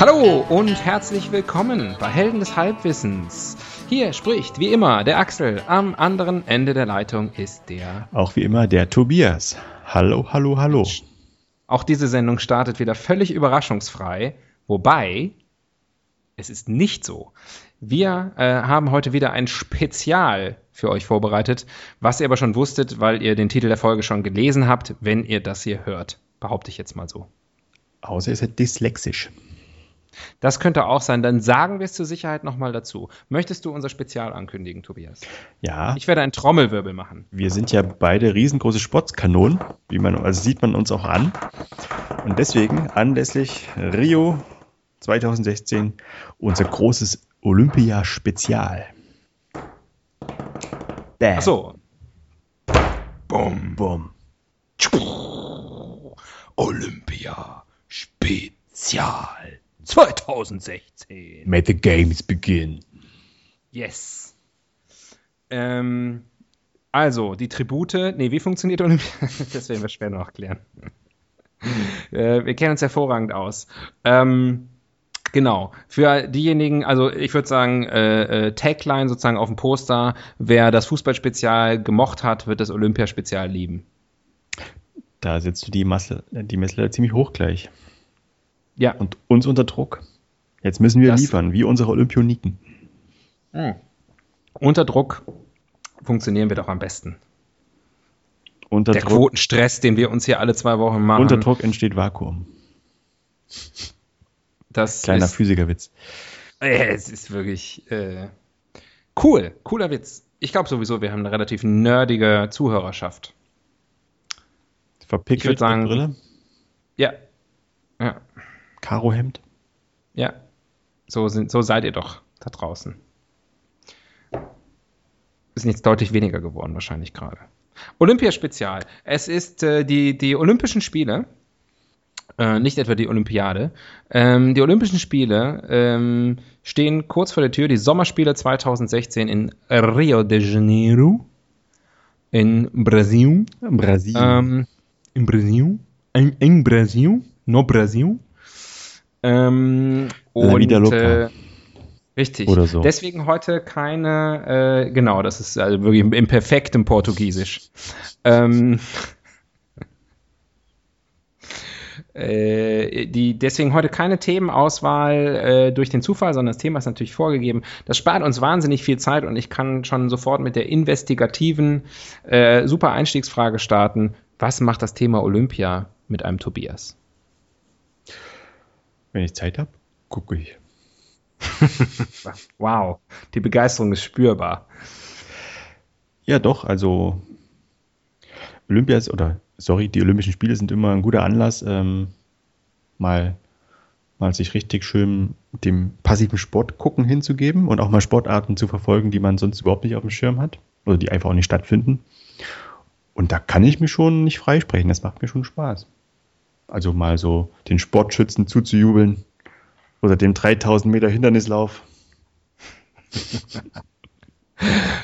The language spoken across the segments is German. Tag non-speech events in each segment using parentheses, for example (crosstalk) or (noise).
Hallo und herzlich willkommen bei Helden des Halbwissens. Hier spricht wie immer der Axel. Am anderen Ende der Leitung ist der. Auch wie immer der Tobias. Hallo, hallo, hallo. Auch diese Sendung startet wieder völlig überraschungsfrei. Wobei, es ist nicht so. Wir äh, haben heute wieder ein Spezial für euch vorbereitet, was ihr aber schon wusstet, weil ihr den Titel der Folge schon gelesen habt, wenn ihr das hier hört. Behaupte ich jetzt mal so. Außer ihr seid dyslexisch. Das könnte auch sein. Dann sagen wir es zur Sicherheit nochmal dazu. Möchtest du unser Spezial ankündigen, Tobias? Ja. Ich werde einen Trommelwirbel machen. Wir sind ja beide riesengroße Sportskanonen, wie man, also sieht man uns auch an. Und deswegen anlässlich Rio 2016 unser großes Olympia-Spezial. Bam. Ach so. Bum. Bum. Olympia Spezial. 2016. May the games begin. Yes. Ähm, also, die Tribute, nee, wie funktioniert Olympia? (laughs) das werden wir später noch klären. äh, wir kennen uns hervorragend aus. Ähm, Genau. Für diejenigen, also ich würde sagen, äh, äh, Tagline sozusagen auf dem Poster, wer das Fußballspezial gemocht hat, wird das Olympiaspezial lieben. Da setzt du die Masse, die ziemlich hoch gleich. Ja. Und uns unter Druck. Jetzt müssen wir das, liefern, wie unsere Olympioniken. Mh. Unter Druck funktionieren wir doch am besten. Unter Der Druck, Quotenstress, den wir uns hier alle zwei Wochen machen. Unter Druck entsteht Vakuum. Das Kleiner ist, Physikerwitz. Äh, es ist wirklich äh, cool. Cooler Witz. Ich glaube sowieso, wir haben eine relativ nerdige Zuhörerschaft. Verpickelt ich sagen, Brille? Ja. Ja. Karohemd? Ja. So, sind, so seid ihr doch da draußen. Ist jetzt deutlich weniger geworden, wahrscheinlich gerade. Olympiaspezial. Es ist äh, die, die Olympischen Spiele, äh, nicht etwa die Olympiade. Ähm, die Olympischen Spiele ähm, stehen kurz vor der Tür, die Sommerspiele 2016 in Rio de Janeiro in Brasil. Brasil. Ähm, in Brasil. In, in Brasil. No Brasil. Ähm, und äh, richtig. Oder so. Deswegen heute keine, äh, genau, das ist also wirklich im, im perfekten Portugiesisch. Ähm, (laughs) äh, die, deswegen heute keine Themenauswahl äh, durch den Zufall, sondern das Thema ist natürlich vorgegeben. Das spart uns wahnsinnig viel Zeit und ich kann schon sofort mit der investigativen, äh, super Einstiegsfrage starten. Was macht das Thema Olympia mit einem Tobias? Wenn ich Zeit habe, gucke ich. (laughs) wow, die Begeisterung ist spürbar. Ja, doch, also Olympias oder sorry, die Olympischen Spiele sind immer ein guter Anlass, ähm, mal, mal sich richtig schön dem passiven Sport gucken hinzugeben und auch mal Sportarten zu verfolgen, die man sonst überhaupt nicht auf dem Schirm hat oder die einfach auch nicht stattfinden. Und da kann ich mich schon nicht freisprechen, das macht mir schon Spaß. Also mal so den Sportschützen zuzujubeln oder dem 3000 Meter Hindernislauf. (laughs)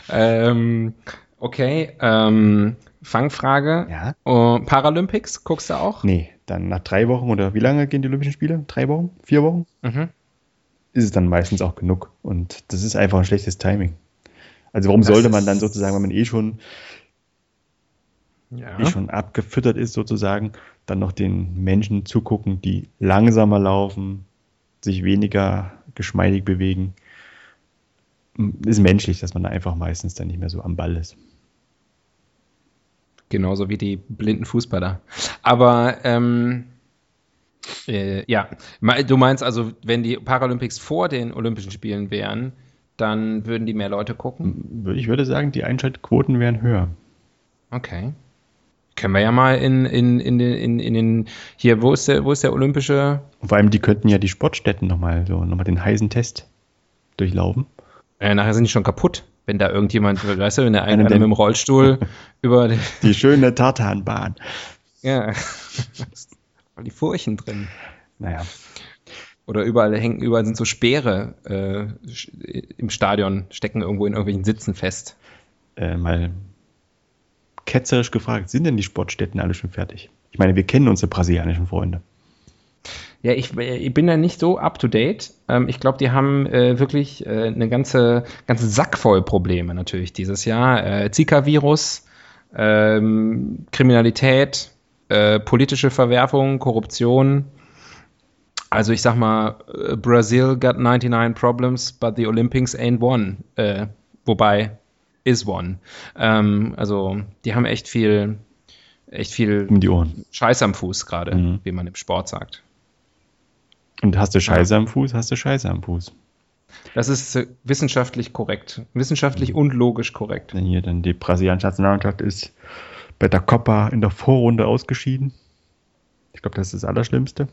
ähm, okay, ähm, Fangfrage. Ja. Uh, Paralympics, guckst du auch? Nee, dann nach drei Wochen oder wie lange gehen die Olympischen Spiele? Drei Wochen? Vier Wochen? Mhm. Ist es dann meistens auch genug. Und das ist einfach ein schlechtes Timing. Also warum Das sollte man dann sozusagen, wenn man eh schon, Ja. eh schon abgefüttert ist sozusagen, dann noch den Menschen zugucken, die langsamer laufen, sich weniger geschmeidig bewegen. Ist menschlich, dass man da einfach meistens dann nicht mehr so am Ball ist. Genauso wie die blinden Fußballer. Aber ähm, äh, ja, du meinst also, wenn die Paralympics vor den Olympischen Spielen wären, dann würden die mehr Leute gucken? Ich würde sagen, die Einschaltquoten wären höher. Okay. Können wir ja mal in, in, in, den, in, in den, hier, wo ist der, wo ist der olympische? Vor allem, die könnten ja die Sportstätten nochmal so, nochmal den heißen Test durchlaufen. Äh, nachher sind die schon kaputt, wenn da irgendjemand, (laughs) weißt du, wenn der eine, mit dem Rollstuhl (laughs) über die, Die schöne Tartanbahn. ja, (laughs) die Furchen drin. Naja, Oder überall hängen, überall sind so Speere äh, im Stadion, stecken irgendwo in irgendwelchen Sitzen fest. äh, mal ketzerisch gefragt, sind denn die Sportstätten alle schon fertig? Ich meine, wir kennen unsere brasilianischen Freunde. Ja, ich, ich bin da nicht so up to date. Ähm, ich glaube, die haben äh, wirklich äh, eine ganze, ganze Sack voll Probleme natürlich dieses Jahr. Äh, Zika-Virus, ähm, Kriminalität, äh, politische Verwerfung, Korruption. Also ich sag mal, äh, Brazil got 99 problems, but the Olympics ain't one. Äh, wobei, is one. Ähm, also die haben echt viel, echt viel Um die Ohren. Scheiß am Fuß gerade, Mhm. wie man im Sport sagt. Und hast du Scheiße am Fuß, hast du Scheiße am Fuß. Das ist äh, wissenschaftlich korrekt. Wissenschaftlich und logisch korrekt. Denn hier dann die brasilianische Nationalmannschaft ist bei der Copa in der Vorrunde ausgeschieden. Ich glaube, das ist das Allerschlimmste.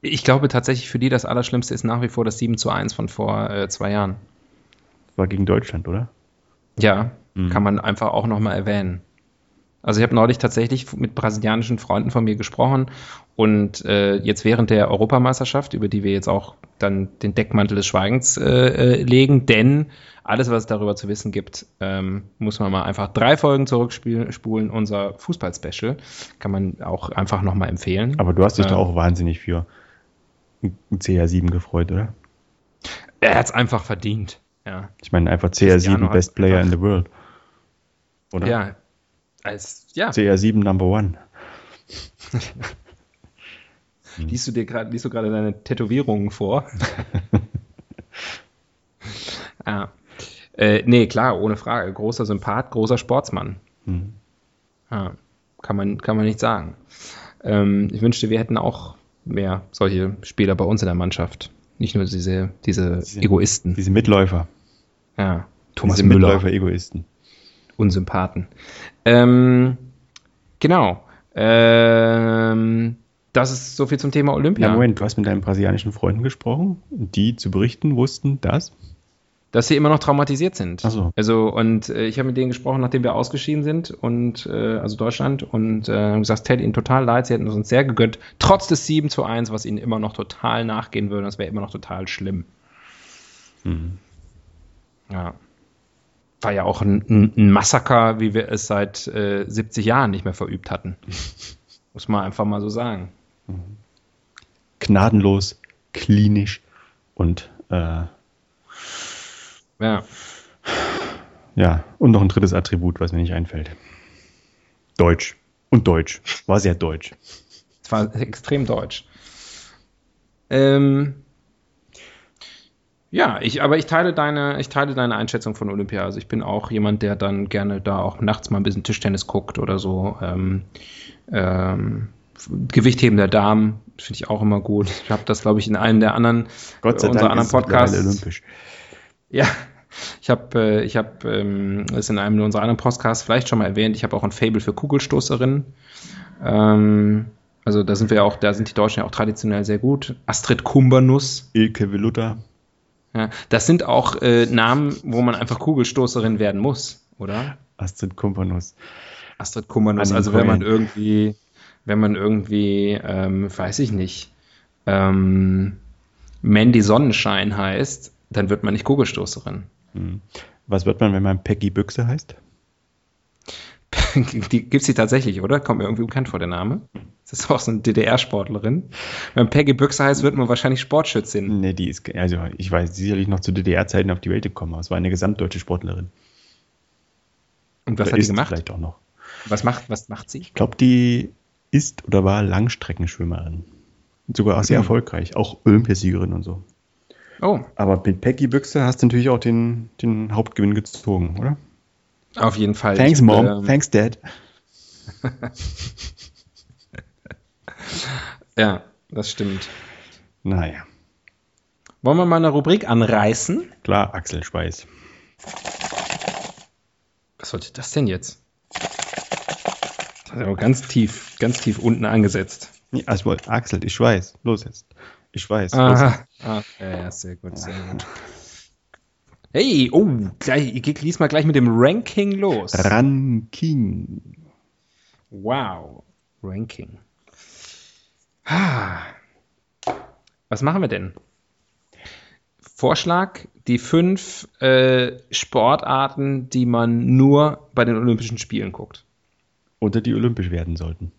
Ich glaube tatsächlich, für die das Allerschlimmste ist nach wie vor das 7 zu 1 von vor äh, zwei Jahren. War gegen Deutschland, oder? Ja, Mhm. kann man einfach auch nochmal erwähnen. Also ich habe neulich tatsächlich mit brasilianischen Freunden von mir gesprochen und äh, jetzt während der Europameisterschaft, über die wir jetzt auch dann den Deckmantel des Schweigens äh, äh, legen, denn alles, was es darüber zu wissen gibt, ähm, muss man mal einfach drei Folgen zurückspulen. Unser Fußball-Special kann man auch einfach nochmal empfehlen. Aber du hast dich Ja. da auch wahnsinnig für ein CR7 gefreut, oder? Er hat es einfach verdient. Ja. Ich meine einfach Cristiano CR7 hat Best Player in the World. Oder? Ja. Als, ja. CR7 Number One. (laughs) Liest du dir gerade, liest du gerade deine Tätowierungen vor? ja. (laughs) Äh, nee, klar, ohne Frage. Großer Sympath, großer Sportsmann. Mhm. Ja, kann man, kann man nicht sagen. Ähm, ich wünschte, wir hätten auch mehr solche Spieler bei uns in der Mannschaft. Nicht nur diese, diese Diese- Egoisten. Diese Mitläufer. Ja. Thomas diese Müller. Mitläufer-Egoisten. Unsympathen. Ähm, genau. Ähm, das ist so viel zum Thema Olympia. Ja, Moment, du hast mit deinen brasilianischen Freunden gesprochen, die zu berichten wussten, dass. Dass sie immer noch traumatisiert sind. Ach so. Also und äh, ich habe mit denen gesprochen, nachdem wir ausgeschieden sind und äh, also Deutschland und äh, haben gesagt, es täte ihnen total leid, sie hätten es uns sehr gegönnt, trotz des 7 zu 1, was ihnen immer noch total nachgehen würde, das wäre immer noch total schlimm. Mhm. Ja. War ja auch ein, ein, Massaker, wie wir es seit äh, 70 Jahren nicht mehr verübt hatten. (laughs) Muss man einfach mal so sagen. Gnadenlos, klinisch und äh, Ja. ja, und noch ein drittes Attribut, was mir nicht einfällt. Deutsch. Und Deutsch. War sehr deutsch. Es war extrem deutsch. Ähm, ja, ich, aber ich teile deine, ich teile deine Einschätzung von Olympia. Also ich bin auch jemand, der dann gerne da auch nachts mal ein bisschen Tischtennis guckt oder so. Ähm, ähm, Gewichtheben der Damen finde ich auch immer gut. Ich habe das, glaube ich, in einem der anderen Gott sei unserer Dank anderen Podcasts. olympisch. Ja, (laughs) ich habe äh, ich hab, ähm, es in einem unserer anderen Podcasts vielleicht schon mal erwähnt, ich habe auch ein Fable für Kugelstoßerinnen. Ähm, also da sind wir ja auch, da sind die Deutschen ja auch traditionell sehr gut. Astrid Kumbernuss. Ilke Veluta. Ja, das sind auch äh, Namen, wo man einfach Kugelstoßerin werden muss, oder? Astrid Kumpanus. Astrid den Also wenn man irgendwie, wenn man irgendwie, ähm, weiß ich nicht, ähm, Mandy Sonnenschein heißt, dann wird man nicht Kugelstoßerin. Hm. Was wird man, wenn man Peggy Büchse heißt? (laughs) Die gibt's die tatsächlich, oder? Kommt mir irgendwie bekannt vor, der Name. Das ist auch so eine DDR-Sportlerin. Wenn Peggy Büchse heißt, wird man wahrscheinlich Sportschützin. Nee, die ist, also ich weiß sicherlich noch zu DDR-Zeiten auf die Welt gekommen, aber es war eine gesamtdeutsche Sportlerin. Und was Oder hat die gemacht? Vielleicht auch noch. Was macht, was macht sie? Ich glaube, die ist oder war Langstreckenschwimmerin. Sogar auch sehr Mhm. erfolgreich, auch Olympiasiegerin und so. Oh, Aber mit Peggy Büchse hast du natürlich auch den, den Hauptgewinn gezogen, oder? auf jeden Fall. Thanks, Mom. ähm, Thanks, Dad. (laughs) Ja, das stimmt. Naja, Wollen wir mal eine Rubrik anreißen? klar, Axel Schweiß. Was sollte das denn jetzt? Also ganz tief, ganz tief unten angesetzt. Ja, also, Axel, ich weiß. Los jetzt. Ich weiß. Aha. Ah, ja, sehr gut, sehr gut. Hey, oh, gleich, ich lies mal gleich mit dem Ranking los. Ranking. Wow, Ranking. Ah. Was machen wir denn? Vorschlag, die fünf äh, Sportarten, die man nur bei den Olympischen Spielen guckt. Oder die olympisch werden sollten.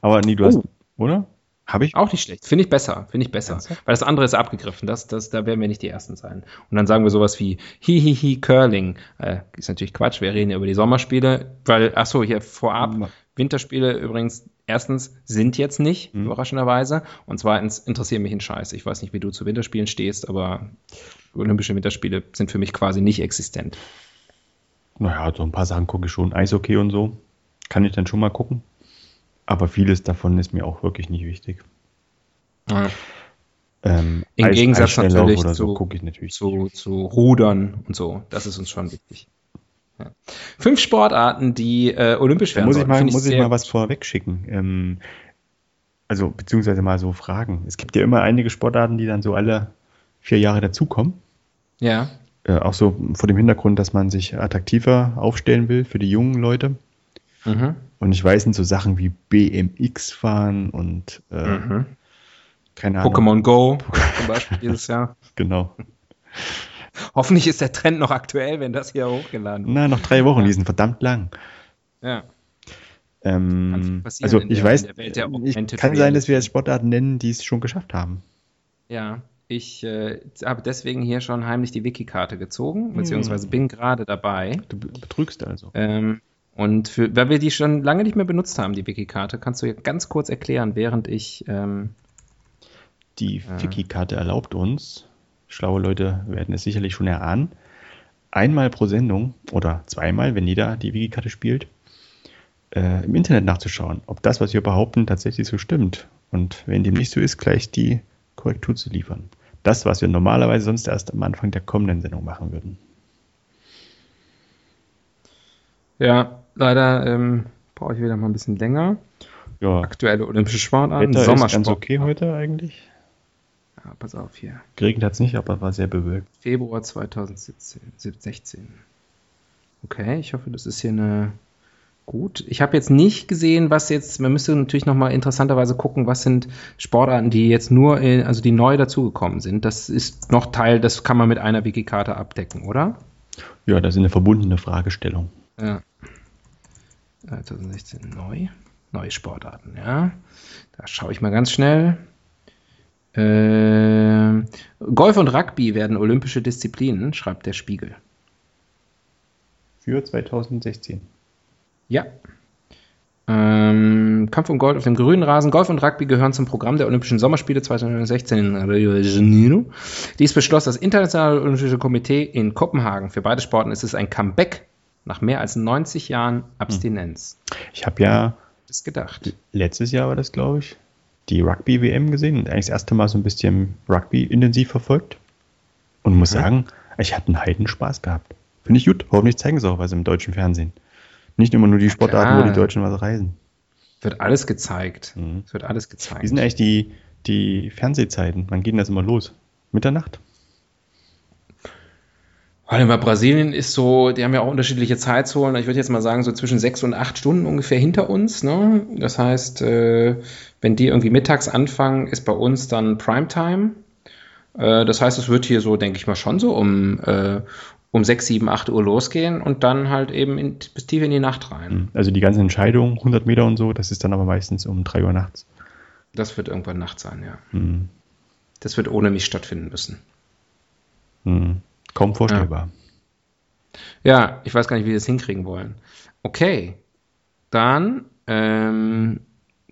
Aber nee, du hast, Oh. oder? Habe ich? Auch nicht schlecht. Finde ich besser. Finde ich besser. Weil das andere ist abgegriffen. Das, das, da werden wir nicht die Ersten sein. Und dann sagen wir sowas wie Hihihi Curling. Äh, ist natürlich Quatsch. Wir reden ja über die Sommerspiele. Weil, ach so, hier vorab. Ma- Winterspiele übrigens erstens sind jetzt nicht, Mhm. überraschenderweise. Und zweitens interessieren mich ein Scheiß. Ich weiß nicht, wie du zu Winterspielen stehst, aber Olympische Winterspiele sind für mich quasi nicht existent. Naja, so ein paar Sachen gucke ich schon. Eishockey und so. Kann ich dann schon mal gucken. Aber vieles davon ist mir auch wirklich nicht wichtig. Ähm, Im Eis- Gegensatz natürlich oder so zu- ich natürlich zu, zu Rudern und so. Das ist uns schon wichtig. Ja. Fünf Sportarten, die äh, olympisch Da werden muss ich mal, muss ich mal was vorweg schicken. Ähm, also, beziehungsweise mal so fragen. Es gibt ja immer einige Sportarten, die dann so alle vier Jahre dazukommen. Ja, Äh, auch so vor dem Hintergrund, dass man sich attraktiver aufstellen will für die jungen Leute. Mhm. Und ich weiß nicht, so Sachen wie BMX fahren und äh, Mhm. keine Ahnung. Pokémon Go zum Beispiel dieses Jahr. (laughs) Genau. Hoffentlich ist der Trend noch aktuell, wenn das hier hochgeladen wird. Na, noch drei Wochen, die sind verdammt lang. Ja. Ähm, also ich der- weiß, ich, kann sein, dass wir jetzt Sportarten nennen, die es schon geschafft haben. Ja, ich äh, habe deswegen hier schon heimlich die Wiki-Karte Hm. gezogen, beziehungsweise bin gerade dabei. Du be- betrügst also. Ähm, und für, weil wir die schon lange nicht mehr benutzt haben, die Wiki-Karte, kannst du ja ganz kurz erklären, während ich. Ähm, Die Wiki-Karte erlaubt uns, schlaue Leute werden es sicherlich schon erahnen, einmal pro Sendung oder zweimal, wenn jeder die Wiki-Karte spielt, äh, im Internet nachzuschauen, ob das, was wir behaupten, tatsächlich so stimmt. Und wenn dem nicht so ist, gleich die Korrektur zu liefern. Das, was wir normalerweise sonst erst am Anfang der kommenden Sendung machen würden. ja, leider ähm, brauche ich wieder mal ein bisschen länger. Ja, Aktuelle Olympische Sportarten, Wetter ist ganz Sommersport. okay heute eigentlich. Ja, pass auf hier. Geregnet hat es nicht, aber war sehr bewölkt. Februar 2017, 16. Okay, ich hoffe, das ist hier eine gut. Ich habe jetzt nicht gesehen, was jetzt, man müsste natürlich nochmal interessanterweise gucken, was sind Sportarten, die jetzt nur, in, also die neu dazugekommen sind. Das ist noch Teil, das kann man mit einer Wikikarte abdecken, oder? Ja, das ist eine verbundene Fragestellung. Ja. 2016 neu. Neue Sportarten, ja. Da schaue ich mal ganz schnell. Ähm, Golf und Rugby werden olympische Disziplinen, schreibt der Spiegel. Für 2016. Ja. Ähm, Kampf um Gold auf dem grünen Rasen. Golf und Rugby gehören zum Programm der Olympischen Sommerspiele 2016 in Rio de Janeiro. Dies beschloss das Internationale Olympische Komitee in Kopenhagen. Für beide Sporten ist es ein Comeback nach mehr als 90 Jahren Abstinenz. Ich habe ja Ist gedacht. letztes Jahr war das, glaube ich, die Rugby-WM gesehen und eigentlich das erste Mal so ein bisschen Rugby intensiv verfolgt. Und muss sagen, ich hatte einen Heidenspaß gehabt. Finde ich gut. Hoffentlich zeigen sie auch was im deutschen Fernsehen. Nicht immer nur die Sportarten, wo die Deutschen was reisen. Wird alles gezeigt. Mhm. Es wird alles gezeigt. Wie sind eigentlich die, die Fernsehzeiten? Wann geht denn das immer los? Mitternacht? Weil bei Brasilien ist so, die haben ja auch unterschiedliche Zeitzonen. Ich würde jetzt mal sagen, so zwischen sechs und acht Stunden ungefähr hinter uns. Ne? Das heißt, äh, wenn die irgendwie mittags anfangen, ist bei uns dann Primetime. Äh, das heißt, es wird hier so, denke ich mal, schon so um, äh, um sechs, sieben, acht Uhr losgehen und dann halt eben in, bis tief in die Nacht rein. Also die ganzen Entscheidungen, 100 Meter und so, das ist dann aber meistens um 3 Uhr nachts. Das wird irgendwann Nacht sein, ja. Hm. Das wird ohne mich stattfinden müssen. Hm. Kaum vorstellbar. Ja, ich weiß gar nicht, wie wir das hinkriegen wollen. Okay, dann ähm,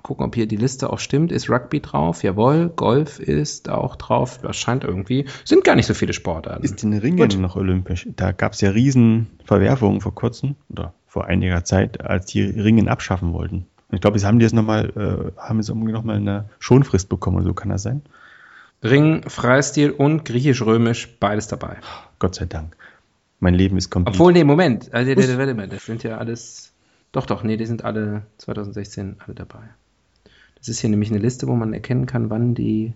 gucken, ob hier die Liste auch stimmt. Ist Rugby drauf? Jawohl. Golf ist auch drauf. Das scheint irgendwie. Sind gar nicht so viele Sportarten. Ist denn Ringen Gut. noch olympisch? Da gab es ja riesen Verwerfungen vor kurzem oder vor einiger Zeit, als die Ringen abschaffen wollten. Ich glaube, jetzt haben die jetzt nochmal, äh, haben jetzt irgendwie nochmal eine Schonfrist bekommen, oder so kann das sein? Ring, Freistil und Griechisch-Römisch, beides dabei. Gott sei Dank. Mein Leben ist komplett. Obwohl, nee, Moment. Also, warte mal, das sind ja alles. Doch, doch, nee, die sind alle 2016 alle dabei. Das ist hier nämlich eine Liste, wo man erkennen kann, wann die.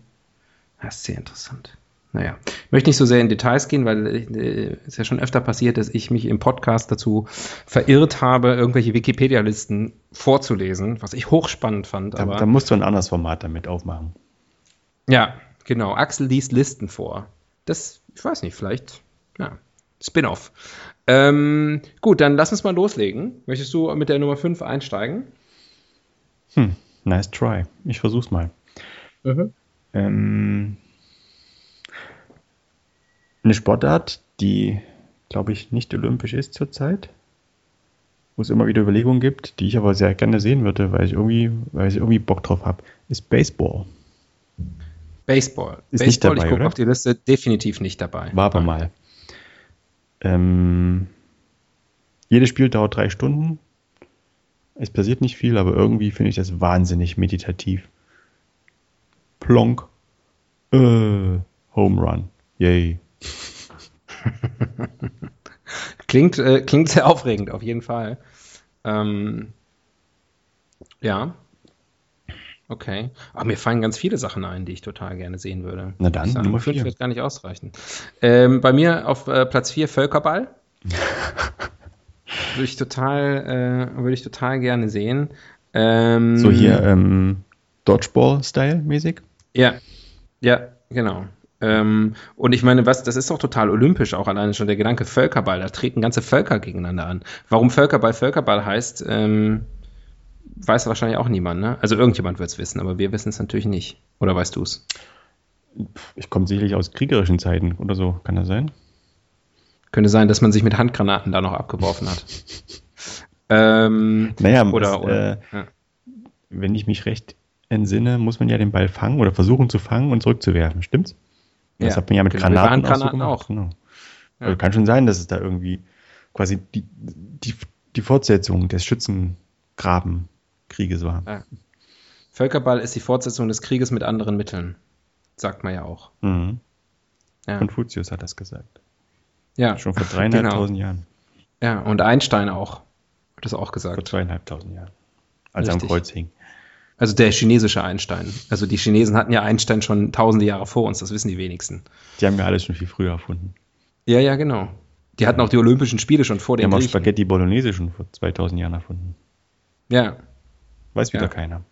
Das ist sehr interessant. Naja, ich möchte nicht so sehr in Details gehen, weil es äh, ja schon öfter passiert, dass ich mich im Podcast dazu verirrt habe, irgendwelche Wikipedia-Listen vorzulesen, was ich hochspannend fand. Da, da musst du ein anderes Format damit aufmachen. Ja, genau. Axel liest Listen vor. Das, ich weiß nicht, vielleicht, ja, Spin-off. Ähm, gut, dann lass uns mal loslegen. Möchtest du mit der Nummer 5 einsteigen? Hm, nice try. Ich versuch's mal. Mhm. Ähm, eine Sportart, die, glaube ich, nicht olympisch ist zurzeit, wo es immer wieder Überlegungen gibt, die ich aber sehr gerne sehen würde, weil ich irgendwie, weil ich irgendwie Bock drauf habe, ist Baseball. Baseball. Ist Baseball, nicht dabei, ich gucke auf die Liste, definitiv nicht dabei. War aber mal. Ähm, jedes Spiel dauert drei Stunden. Es passiert nicht viel, aber irgendwie finde ich das wahnsinnig meditativ. Plonk. Äh, Home Run. Yay. (laughs) Klingt, äh, klingt sehr aufregend, auf jeden Fall. Ähm, ja. Okay. Aber mir fallen ganz viele Sachen ein, die ich total gerne sehen würde. Na dann, sage, Nummer fünf vier. wird gar nicht ausreichen. Ähm, bei mir auf äh, Platz 4 Völkerball. (laughs) würde ich total, äh, würde ich total gerne sehen. Ähm, So hier ähm, Dodgeball-Style mäßig. Ja, ja, genau. Ähm, und ich meine, was, das ist doch total olympisch auch alleine schon der Gedanke Völkerball. Da treten ganze Völker gegeneinander an. Warum Völkerball Völkerball heißt, ähm, weiß wahrscheinlich auch niemand, ne? Also irgendjemand wird es wissen, aber wir wissen es natürlich nicht. Oder weißt du es? Ich komme sicherlich aus kriegerischen Zeiten oder so, kann das sein? Könnte sein, dass man sich mit Handgranaten da noch abgeworfen hat. (laughs) ähm, Naja, oder, es, oder äh, ja. wenn ich mich recht entsinne, muss man ja den Ball fangen oder versuchen zu fangen und zurückzuwerfen, stimmt's? Das Ja, hat man ja mit genau, Granaten, Handgranaten auch. auch. So gemacht. Genau. Ja. Also kann schon sein, dass es da irgendwie quasi die, die, die Fortsetzung des Schützengrabenkrieges war. Ja. Völkerball ist die Fortsetzung des Krieges mit anderen Mitteln. Sagt man ja auch. Mhm. Ja, Konfuzius hat das gesagt. ja. Schon vor (laughs) genau. dreieinhalbtausend Jahren. Ja, und Einstein auch. Hat das auch Vor gesagt. zweieinhalbtausend Jahren. Als er am Richtig. Kreuz hing. Also der chinesische Einstein. Also die Chinesen hatten ja Einstein schon tausende Jahre vor uns, das wissen die wenigsten. Die haben ja alles schon viel früher erfunden. Ja, ja, genau. Die hatten auch die Olympischen Spiele schon vor Die den haben auch. Spaghetti Bolognese schon vor 2000 Jahren erfunden. Ja, Weiß wieder Ja. keiner.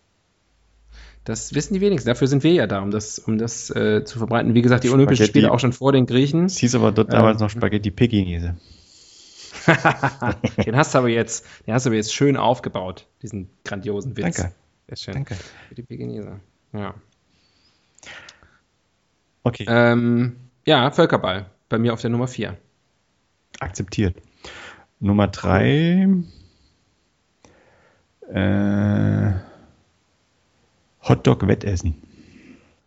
das wissen die wenigsten. Dafür sind wir ja da, um das, um das äh, zu verbreiten. Wie gesagt, die Olympischen Spaghetti- Spiele auch schon vor den Griechen. Es hieß aber dort Ähm. damals noch Spaghetti Pekinese. (laughs) den hast du aber jetzt, den hast du aber jetzt schön aufgebaut, diesen grandiosen Witz. Danke. Sehr schön. Danke. Für die Pekinese. Ja. Okay, Ähm, ja, Völkerball. Bei mir auf der Nummer 4. akzeptiert. Nummer drei. Äh, Hotdog-Wettessen.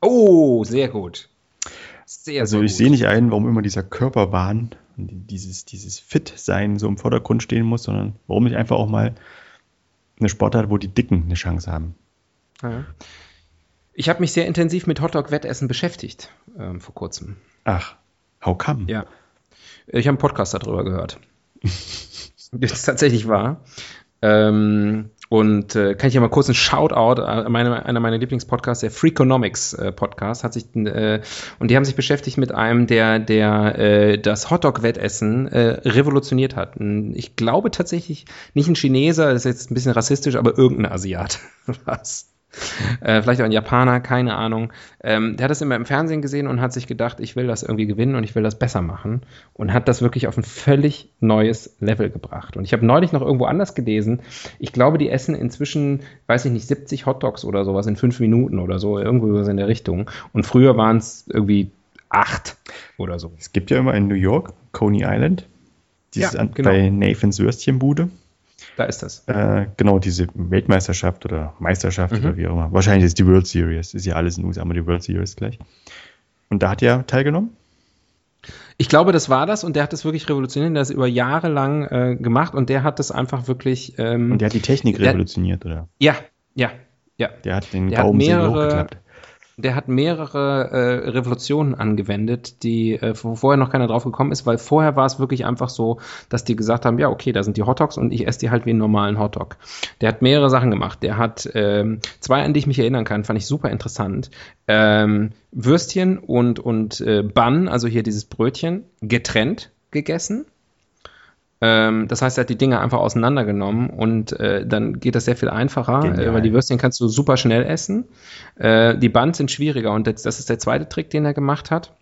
Oh, sehr gut. Sehr, Also sehr ich sehe nicht ein, warum immer dieser Körperwahn und dieses, dieses Fit-Sein so im Vordergrund stehen muss, sondern warum nicht einfach auch mal eine Sportart, wo die Dicken eine Chance haben. Ja. Ich habe mich sehr intensiv mit Hotdog-Wettessen beschäftigt ähm, vor kurzem. Ach, how come? Ja. Ich habe einen Podcast darüber gehört. (laughs) das ist tatsächlich wahr. Ähm, und äh, kann ich ja mal kurz einen Shoutout an meine, einer meiner Lieblingspodcasts, der Freakonomics äh, Podcast, hat sich äh, und die haben sich beschäftigt mit einem, der, der äh, das Hotdog-Wettessen äh, revolutioniert hat. Ich glaube tatsächlich nicht ein Chineser, das ist jetzt ein bisschen rassistisch, aber irgendein Asiat. (laughs) Was? (laughs) Äh, vielleicht auch ein Japaner, keine Ahnung. Ähm, der hat das immer im Fernsehen gesehen und hat sich gedacht, ich will das irgendwie gewinnen und ich will das besser machen. Und hat das wirklich auf ein völlig neues Level gebracht. Und ich habe neulich noch irgendwo anders gelesen. Ich glaube, die essen inzwischen, weiß ich nicht, 70 Hotdogs oder sowas in fünf Minuten oder so, irgendwo in der Richtung. Und früher waren es irgendwie acht oder so. Es gibt ja immer in New York, Coney Island, dieses Ja, genau. bei Nathans Würstchenbude. Da ist das. Äh, genau, diese Weltmeisterschaft oder Meisterschaft Mhm. oder wie auch immer. Wahrscheinlich ist die World Series. Ist ja alles in den USA, aber die World Series gleich. Und da hat er teilgenommen? Ich glaube, das war das und der hat das wirklich revolutioniert, der hat das über Jahre lang äh, gemacht und der hat das einfach wirklich. Ähm, Und der hat die Technik Der- revolutioniert, oder? ja, ja, ja. Der hat den Der hat Gaumen sehr mehrere- hochgeklappt. Der hat mehrere äh, Revolutionen angewendet, die äh, vorher noch keiner drauf gekommen ist, weil vorher war es wirklich einfach so, dass die gesagt haben, ja, okay, da sind die Hotdogs und ich esse die halt wie einen normalen Hotdog. Der hat mehrere Sachen gemacht. Der hat ähm, zwei, an die ich mich erinnern kann, fand ich super interessant. Ähm, Würstchen und, und äh, Bun, also hier dieses Brötchen, getrennt gegessen. Ähm, das heißt, er hat die Dinge einfach auseinandergenommen und äh, dann geht das sehr viel einfacher, äh, weil die Würstchen kannst du super schnell essen. Äh, die Buns sind schwieriger und das, das ist der zweite Trick, den er gemacht hat.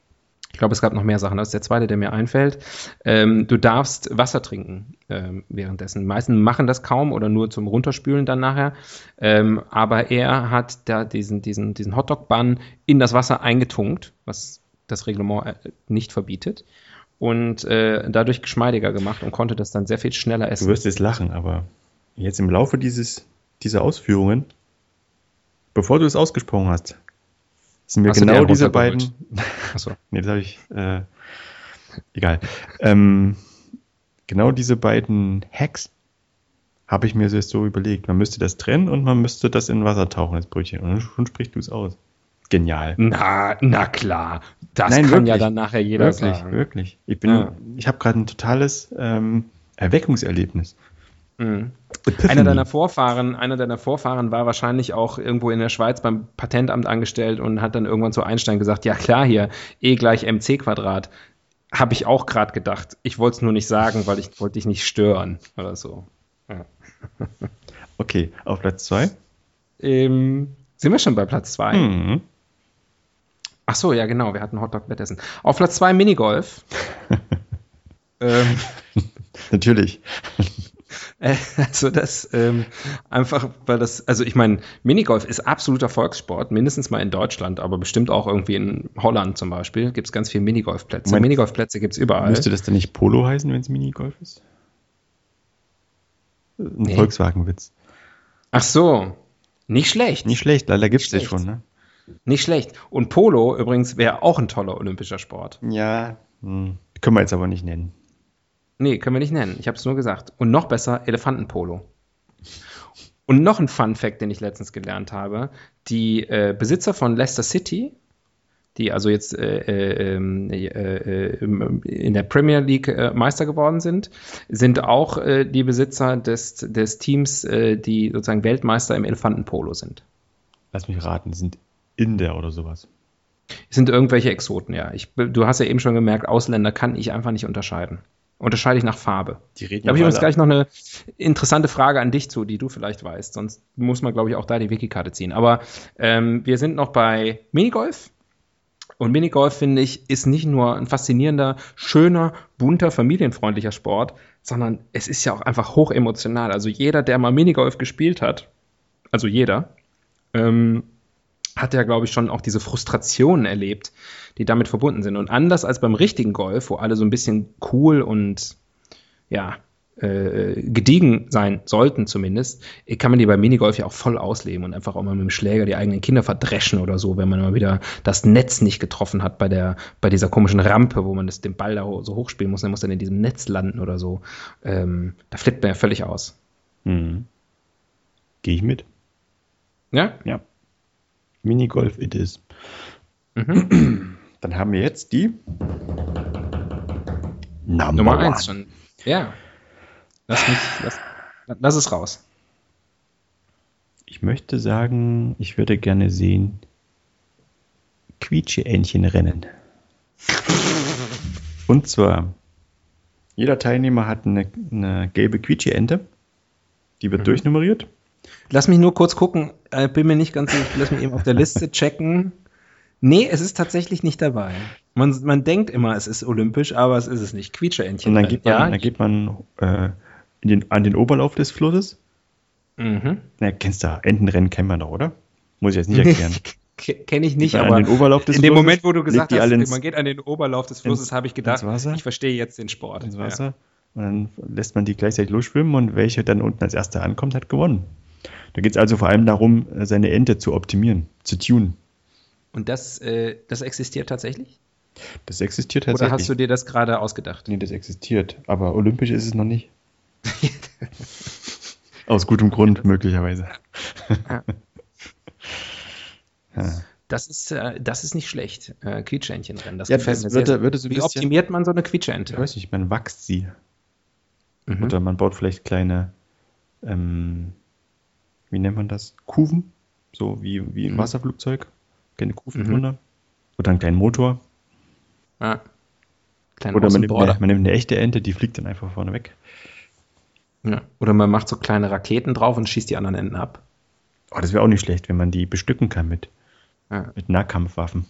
Ich glaube, es gab noch mehr Sachen. Das ist der zweite, der mir einfällt. Ähm, du darfst Wasser trinken ähm, währenddessen. Die meisten machen das kaum oder nur zum Runterspülen dann nachher. Ähm, aber er hat da diesen, diesen, diesen Hotdog-Bun in das Wasser eingetunkt, was das Reglement äh, nicht verbietet und äh, dadurch geschmeidiger gemacht und konnte das dann sehr viel schneller essen. Du wirst jetzt lachen, aber jetzt im Laufe dieses, dieser Ausführungen, bevor du es ausgesprochen hast, sind mir hast genau diese beiden. Achso. (laughs) nee, das habe ich. Äh, egal. Ähm, genau diese beiden Hacks habe ich mir so überlegt. Man müsste das trennen und man müsste das in Wasser tauchen, das Brötchen. Und schon sprichst du es aus. Genial. Na, na klar. Das Nein, kann wirklich, ja dann nachher jeder wirklich, sagen. Wirklich, Ich bin, ja. ich habe gerade ein totales ähm, Erweckungserlebnis. Mhm. Einer deiner Vorfahren, einer deiner Vorfahren war wahrscheinlich auch irgendwo in der Schweiz beim Patentamt angestellt und hat dann irgendwann zu Einstein gesagt, ja klar hier, E gleich mc Quadrat. Habe ich auch gerade gedacht. Ich wollte es nur nicht sagen, weil ich wollte dich nicht stören oder so. Ja. (laughs) Okay, auf Platz zwei. Ähm, sind wir schon bei Platz zwei? Mhm. Ach so, ja genau, wir hatten Hotdog Wettessen. Auf Platz 2 Minigolf. (laughs) ähm, Natürlich. (laughs) Äh, also das ähm, einfach, weil das, also ich meine, Minigolf ist absoluter Volkssport, mindestens mal in Deutschland, aber bestimmt auch irgendwie in Holland zum Beispiel gibt es ganz viele Minigolfplätze. Minigolfplätze gibt es überall. Müsste das dann nicht Polo heißen, wenn es Minigolf ist? Ein nee. Volkswagenwitz. Ach so, nicht schlecht. Nicht schlecht, leider gibt es ja schon, ne? Nicht schlecht. Und Polo übrigens wäre auch ein toller olympischer Sport. Ja, hm. können wir jetzt aber nicht nennen. Nee, können wir nicht nennen. Ich habe es nur gesagt. Und noch besser, Elefantenpolo. Und noch ein Fun Fact, den ich letztens gelernt habe. Die äh, Besitzer von Leicester City, die also jetzt äh, äh, ähm, äh in der Premier League äh, Meister geworden sind, sind auch äh, die Besitzer des, des Teams, die sozusagen Weltmeister im Elefantenpolo sind. Lass mich raten, sind Inder oder sowas. Es sind irgendwelche Exoten, ja. Ich, du hast ja eben schon gemerkt, Ausländer kann ich einfach nicht unterscheiden. Unterscheide ich nach Farbe. Die reden da habe ich übrigens gleich noch eine interessante Frage an dich zu, die du vielleicht weißt. Sonst muss man, glaube ich, auch da die Wikikarte ziehen. Aber ähm, wir sind noch bei Minigolf. Und Minigolf, finde ich, ist nicht nur ein faszinierender, schöner, bunter, familienfreundlicher Sport, sondern es ist ja auch einfach hochemotional. Also jeder, der mal Minigolf gespielt hat, also jeder, ähm, hat er, glaube ich, schon auch diese Frustrationen erlebt, die damit verbunden sind. Und anders als beim richtigen Golf, wo alle so ein bisschen cool und ja, äh, gediegen sein sollten zumindest, kann man die beim Minigolf ja auch voll ausleben und einfach auch mal mit dem Schläger die eigenen Kinder verdreschen oder so, wenn man mal wieder das Netz nicht getroffen hat bei der, bei dieser komischen Rampe, wo man das, den Ball da so hochspielen muss, dann muss dann in diesem Netz landen oder so. Ähm, da flippt man ja völlig aus. Mhm. Gehe ich mit. Ja? Ja. Minigolf it is. Mhm. (clears throat) Dann haben wir jetzt die Number Nummer 1 schon. Ja. Lass mich, lass, lass es raus. Ich möchte sagen, ich würde gerne sehen Quietsche-Entchen rennen. (laughs) Und zwar, jeder Teilnehmer hat eine, eine gelbe Quietsche-Ente. Die wird mhm. durchnummeriert. Lass mich nur kurz gucken, äh, bin mir nicht ganz sicher, lass mich eben auf der Liste checken. Nee, es ist tatsächlich nicht dabei. Man, man denkt immer, es ist olympisch, aber es ist es nicht. Quietscheentchen. Und dann geht man, ja. dann geht man äh, den, an den Oberlauf des Flusses. Mhm. Na, kennst du, Entenrennen kennen wir doch, oder? Muss ich jetzt nicht erklären. (laughs) Kenne ich nicht, aber in dem Moment, wo du gesagt hast, ins, man geht an den Oberlauf des Flusses, habe ich gedacht, ich verstehe jetzt den Sport. Ins Wasser. Ja. Und dann lässt man die gleichzeitig losschwimmen und welche dann unten als erster ankommt, hat gewonnen. Da geht es also vor allem darum, seine Ente zu optimieren, zu tunen. Und das, äh, das existiert tatsächlich? Das existiert tatsächlich. Oder hast du dir das gerade ausgedacht? Nee, das existiert. Aber olympisch ist es noch nicht. (laughs) Aus gutem Grund, möglicherweise. (laughs) ja. Das ist, äh, das ist nicht schlecht. Äh, Quietschentchenrennen. Das Ja, gefällt mir würde- sehr. ein Wie optimiert man so eine Ich Quietschente? weiß nicht, man wächst sie. Mhm. Oder man baut vielleicht kleine, ähm, wie nennt man das? Kufen. So wie, wie ein Mhm. Wasserflugzeug. Kleine Kufen Mhm. Oder einen kleinen Motor. Ah. Kleinen Oder man nimmt, eine, man nimmt eine echte Ente, die fliegt dann einfach vorne weg. Ja. Oder man macht so kleine Raketen drauf und schießt die anderen Enden ab. Oh, das wäre auch nicht schlecht, wenn man die bestücken kann mit, Ja. mit Nahkampfwaffen.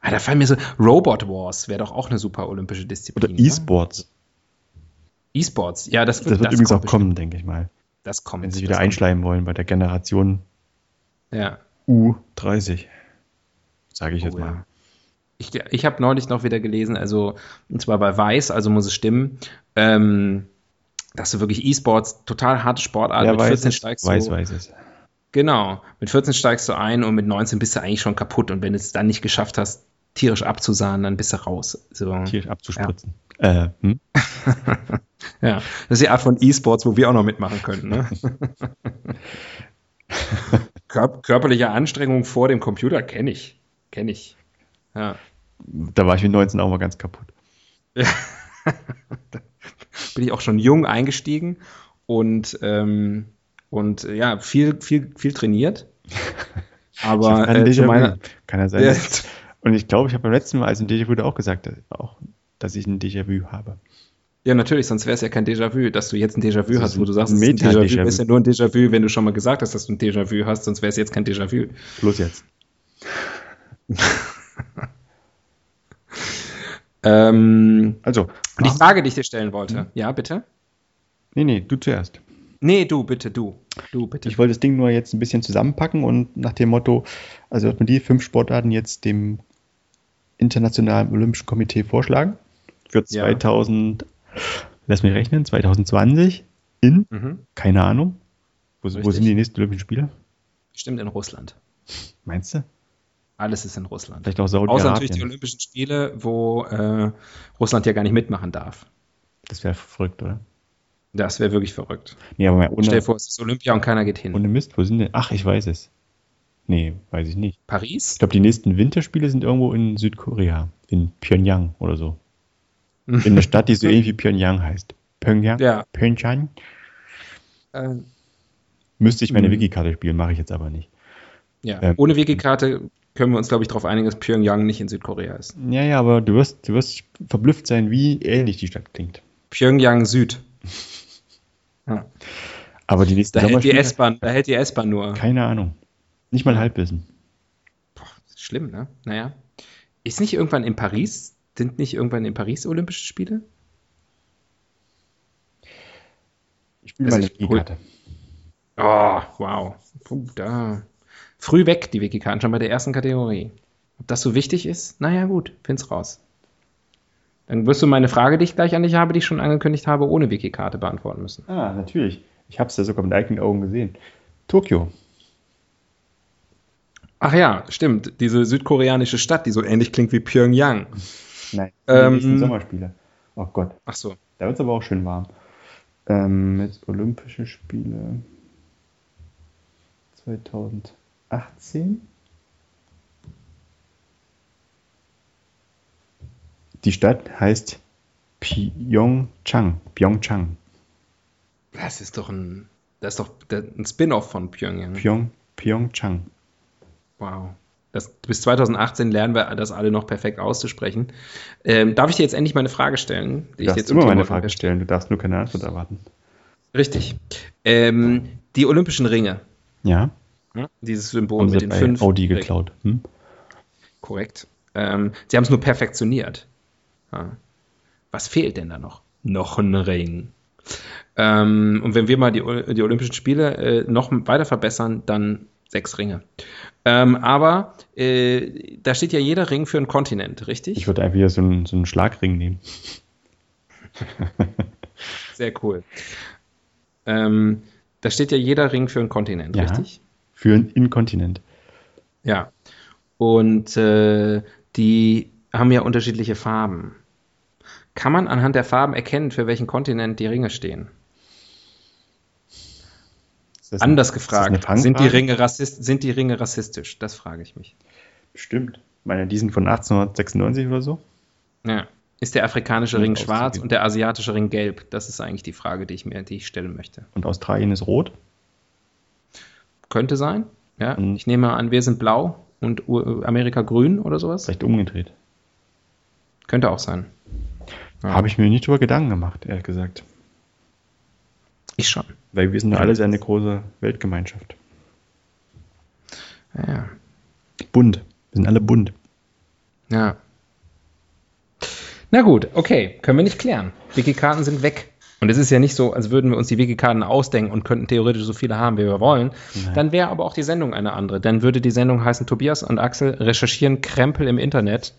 Ah, da fallen mir so, Robot Wars wäre doch auch eine super olympische Oder Disziplin. E-Sports. E-Sports, ja, das wird, Das wird übrigens auch kommen, denke ich mal. Das kommt. Wenn sie sich wieder einschleimen wollen bei der Generation Ja. U30. Sage ich Oh, jetzt mal. ja. Ich, ich habe neulich noch wieder gelesen, also, und zwar bei Weiß, also muss es stimmen, ähm, dass du wirklich E-Sports, total harte Sportart, Ja, mit weiß 14 es, steigst weiß, du, weiß es. genau, mit 14 steigst du ein und mit 19 bist du eigentlich schon kaputt und wenn du es dann nicht geschafft hast, tierisch abzusahen, dann bist du raus. So. Tierisch abzuspritzen. Äh, hm? (laughs) Ja, das ist die Art von E-Sports, wo wir auch noch mitmachen könnten. Ne? (laughs) Kör körperliche Anstrengung vor dem Computer kenne ich. Kenne ich. Ja. Da war ich mit 19 auch mal ganz kaputt. Bin ich auch schon jung eingestiegen und, ähm, und ja, viel, viel, viel trainiert. (laughs) Aber äh, zu meiner, Kann ja sein. Ja. dass- Und ich glaube, ich habe beim letzten Mal, als ein Déjà-vu da auch gesagt, dass, auch, dass ich ein Déjà-vu habe. ja, natürlich, sonst wäre es ja kein Déjà-vu, dass du jetzt ein Déjà-vu hast, wo du sagst, es ist ein. Déjà-vu. ist ja nur ein Déjà-vu, wenn du schon mal gesagt hast, dass du ein Déjà-vu hast, sonst wäre es jetzt kein Déjà-vu. Los jetzt. (laughs) Ähm, Also, die Frage, die ich dir stellen wollte. Ja, bitte? nee, nee, du zuerst. Nee, du, bitte, du. Du, bitte. Ich wollte das Ding nur jetzt ein bisschen zusammenpacken und nach dem Motto, also wird man die fünf Sportarten jetzt dem Internationalen Olympischen Komitee vorschlagen. Für Ja. 2000, lass mich rechnen, 2020 in, Mhm. keine Ahnung. Wo, wo sind die nächsten Olympischen Spiele? Stimmt in Russland. Meinst du? Alles ist in Russland. Vielleicht auch Außer natürlich die Saudi-Arabien. Olympischen Spiele, wo äh, Russland ja gar nicht mitmachen darf. Das wäre verrückt, oder? Das wäre wirklich verrückt. Nee, aber mal Stell dir ohne, vor, es ist Olympia und keiner geht hin. ohne Mist, wo sind denn? Ach, ich weiß es. Nee, weiß ich nicht. Paris? Ich glaube, die nächsten Winterspiele sind irgendwo in Südkorea. In Pyongyang oder so. (laughs) In einer Stadt, die so ähnlich wie Pyongyang heißt. Pyongyang? Ja. Pyongyang? Äh, Müsste ich meine Mhm. Wikikarte spielen, mache ich jetzt aber nicht. ja. Ähm. Ohne Wikikarte können wir uns, glaube ich, darauf einigen, dass Pyongyang nicht in Südkorea ist. Ja, ja, aber du wirst, du wirst verblüfft sein, wie ähnlich die Stadt klingt. Pyongyang Süd. (laughs) Ja. Aber die nächsten Da hält die S-Bahn, da hält die S-Bahn nur. keine Ahnung. Nicht mal Halbwissen. Schlimm, ne? Naja. Ist nicht irgendwann in Paris, sind nicht irgendwann in Paris Olympische Spiele? Ich spiele meine Wikikarte. Oh, wow. Puh, da. Früh weg, die Wikikarten, schon bei der ersten Kategorie. Ob das so wichtig ist? Naja, gut, find's raus. Dann wirst du meine Frage, die ich gleich an dich habe, die ich schon angekündigt habe, ohne Wikikarte beantworten müssen. Ah, natürlich. Ich habe es ja sogar mit eigenen Augen gesehen. Tokio. Ach ja, stimmt. Diese südkoreanische Stadt, die so ähnlich klingt wie Pyongyang. Nein, Ähm, die nächsten Sommerspiele. Oh Gott, Ach so. da wird es aber auch schön warm. Ähm, jetzt Olympische Spiele 2018. Die Stadt heißt Pyeongchang. Pyeongchang. Das ist doch ein, das ist doch der- ein Spin-off von Pyongyang. Pyeong, Pyeongchang. Wow. Das, bis 2018 lernen wir das alle noch perfekt auszusprechen. Ähm, darf ich dir jetzt endlich meine Frage stellen? Du darfst immer meine Frage stellen, du darfst nur keine Antwort erwarten. Richtig. Ähm, die Olympischen Ringe. Ja? Ja, Dieses Symbol Haben mit sie den bei fünf. Audi Ringen. geklaut. Hm? Korrekt. Ähm, sie haben es nur perfektioniert. Ja. Was fehlt denn da noch? Noch ein Ring. Ähm, und wenn wir mal die, die Olympischen Spiele äh, noch weiter verbessern, dann sechs Ringe. Ähm, aber äh, da steht ja jeder Ring für einen Kontinent, richtig? Ich würde einfach hier so einen, so einen Schlagring nehmen. (laughs) Sehr cool. Ähm, da steht ja jeder Ring für einen Kontinent, Ja. richtig? Für einen Inkontinent. Ja. Und äh, die haben ja unterschiedliche Farben. Kann man anhand der Farben erkennen, für welchen Kontinent die Ringe stehen? Das Anders ein- gefragt, sind die? Ringe rassist, sind die Ringe rassistisch? Das frage ich mich. Stimmt. Ich meine, die sind von 1896 oder so. Ja. Ist der afrikanische Ring Und schwarz und der asiatische Ring gelb? Das ist eigentlich die Frage, die ich mir, die ich stellen möchte. Und Australien ist rot. Könnte sein. Ja. Mhm. Ich nehme an, wir sind blau und Amerika grün oder sowas. Vielleicht umgedreht. Könnte auch sein. Ja. Habe ich mir nicht drüber Gedanken gemacht, ehrlich gesagt. Ich schon. Weil wir sind ja alle eine große Weltgemeinschaft. Ja. Bunt. Wir sind alle bunt. Ja. Na gut, okay, können wir nicht klären. Wiki-Karten sind weg. Und es ist ja nicht so, als würden wir uns die Wiki-Karten ausdenken und könnten theoretisch so viele haben, wie wir wollen. Nein. Dann wäre aber auch die Sendung eine andere. Dann würde die Sendung heißen, Tobias und Axel recherchieren Krempel im Internet.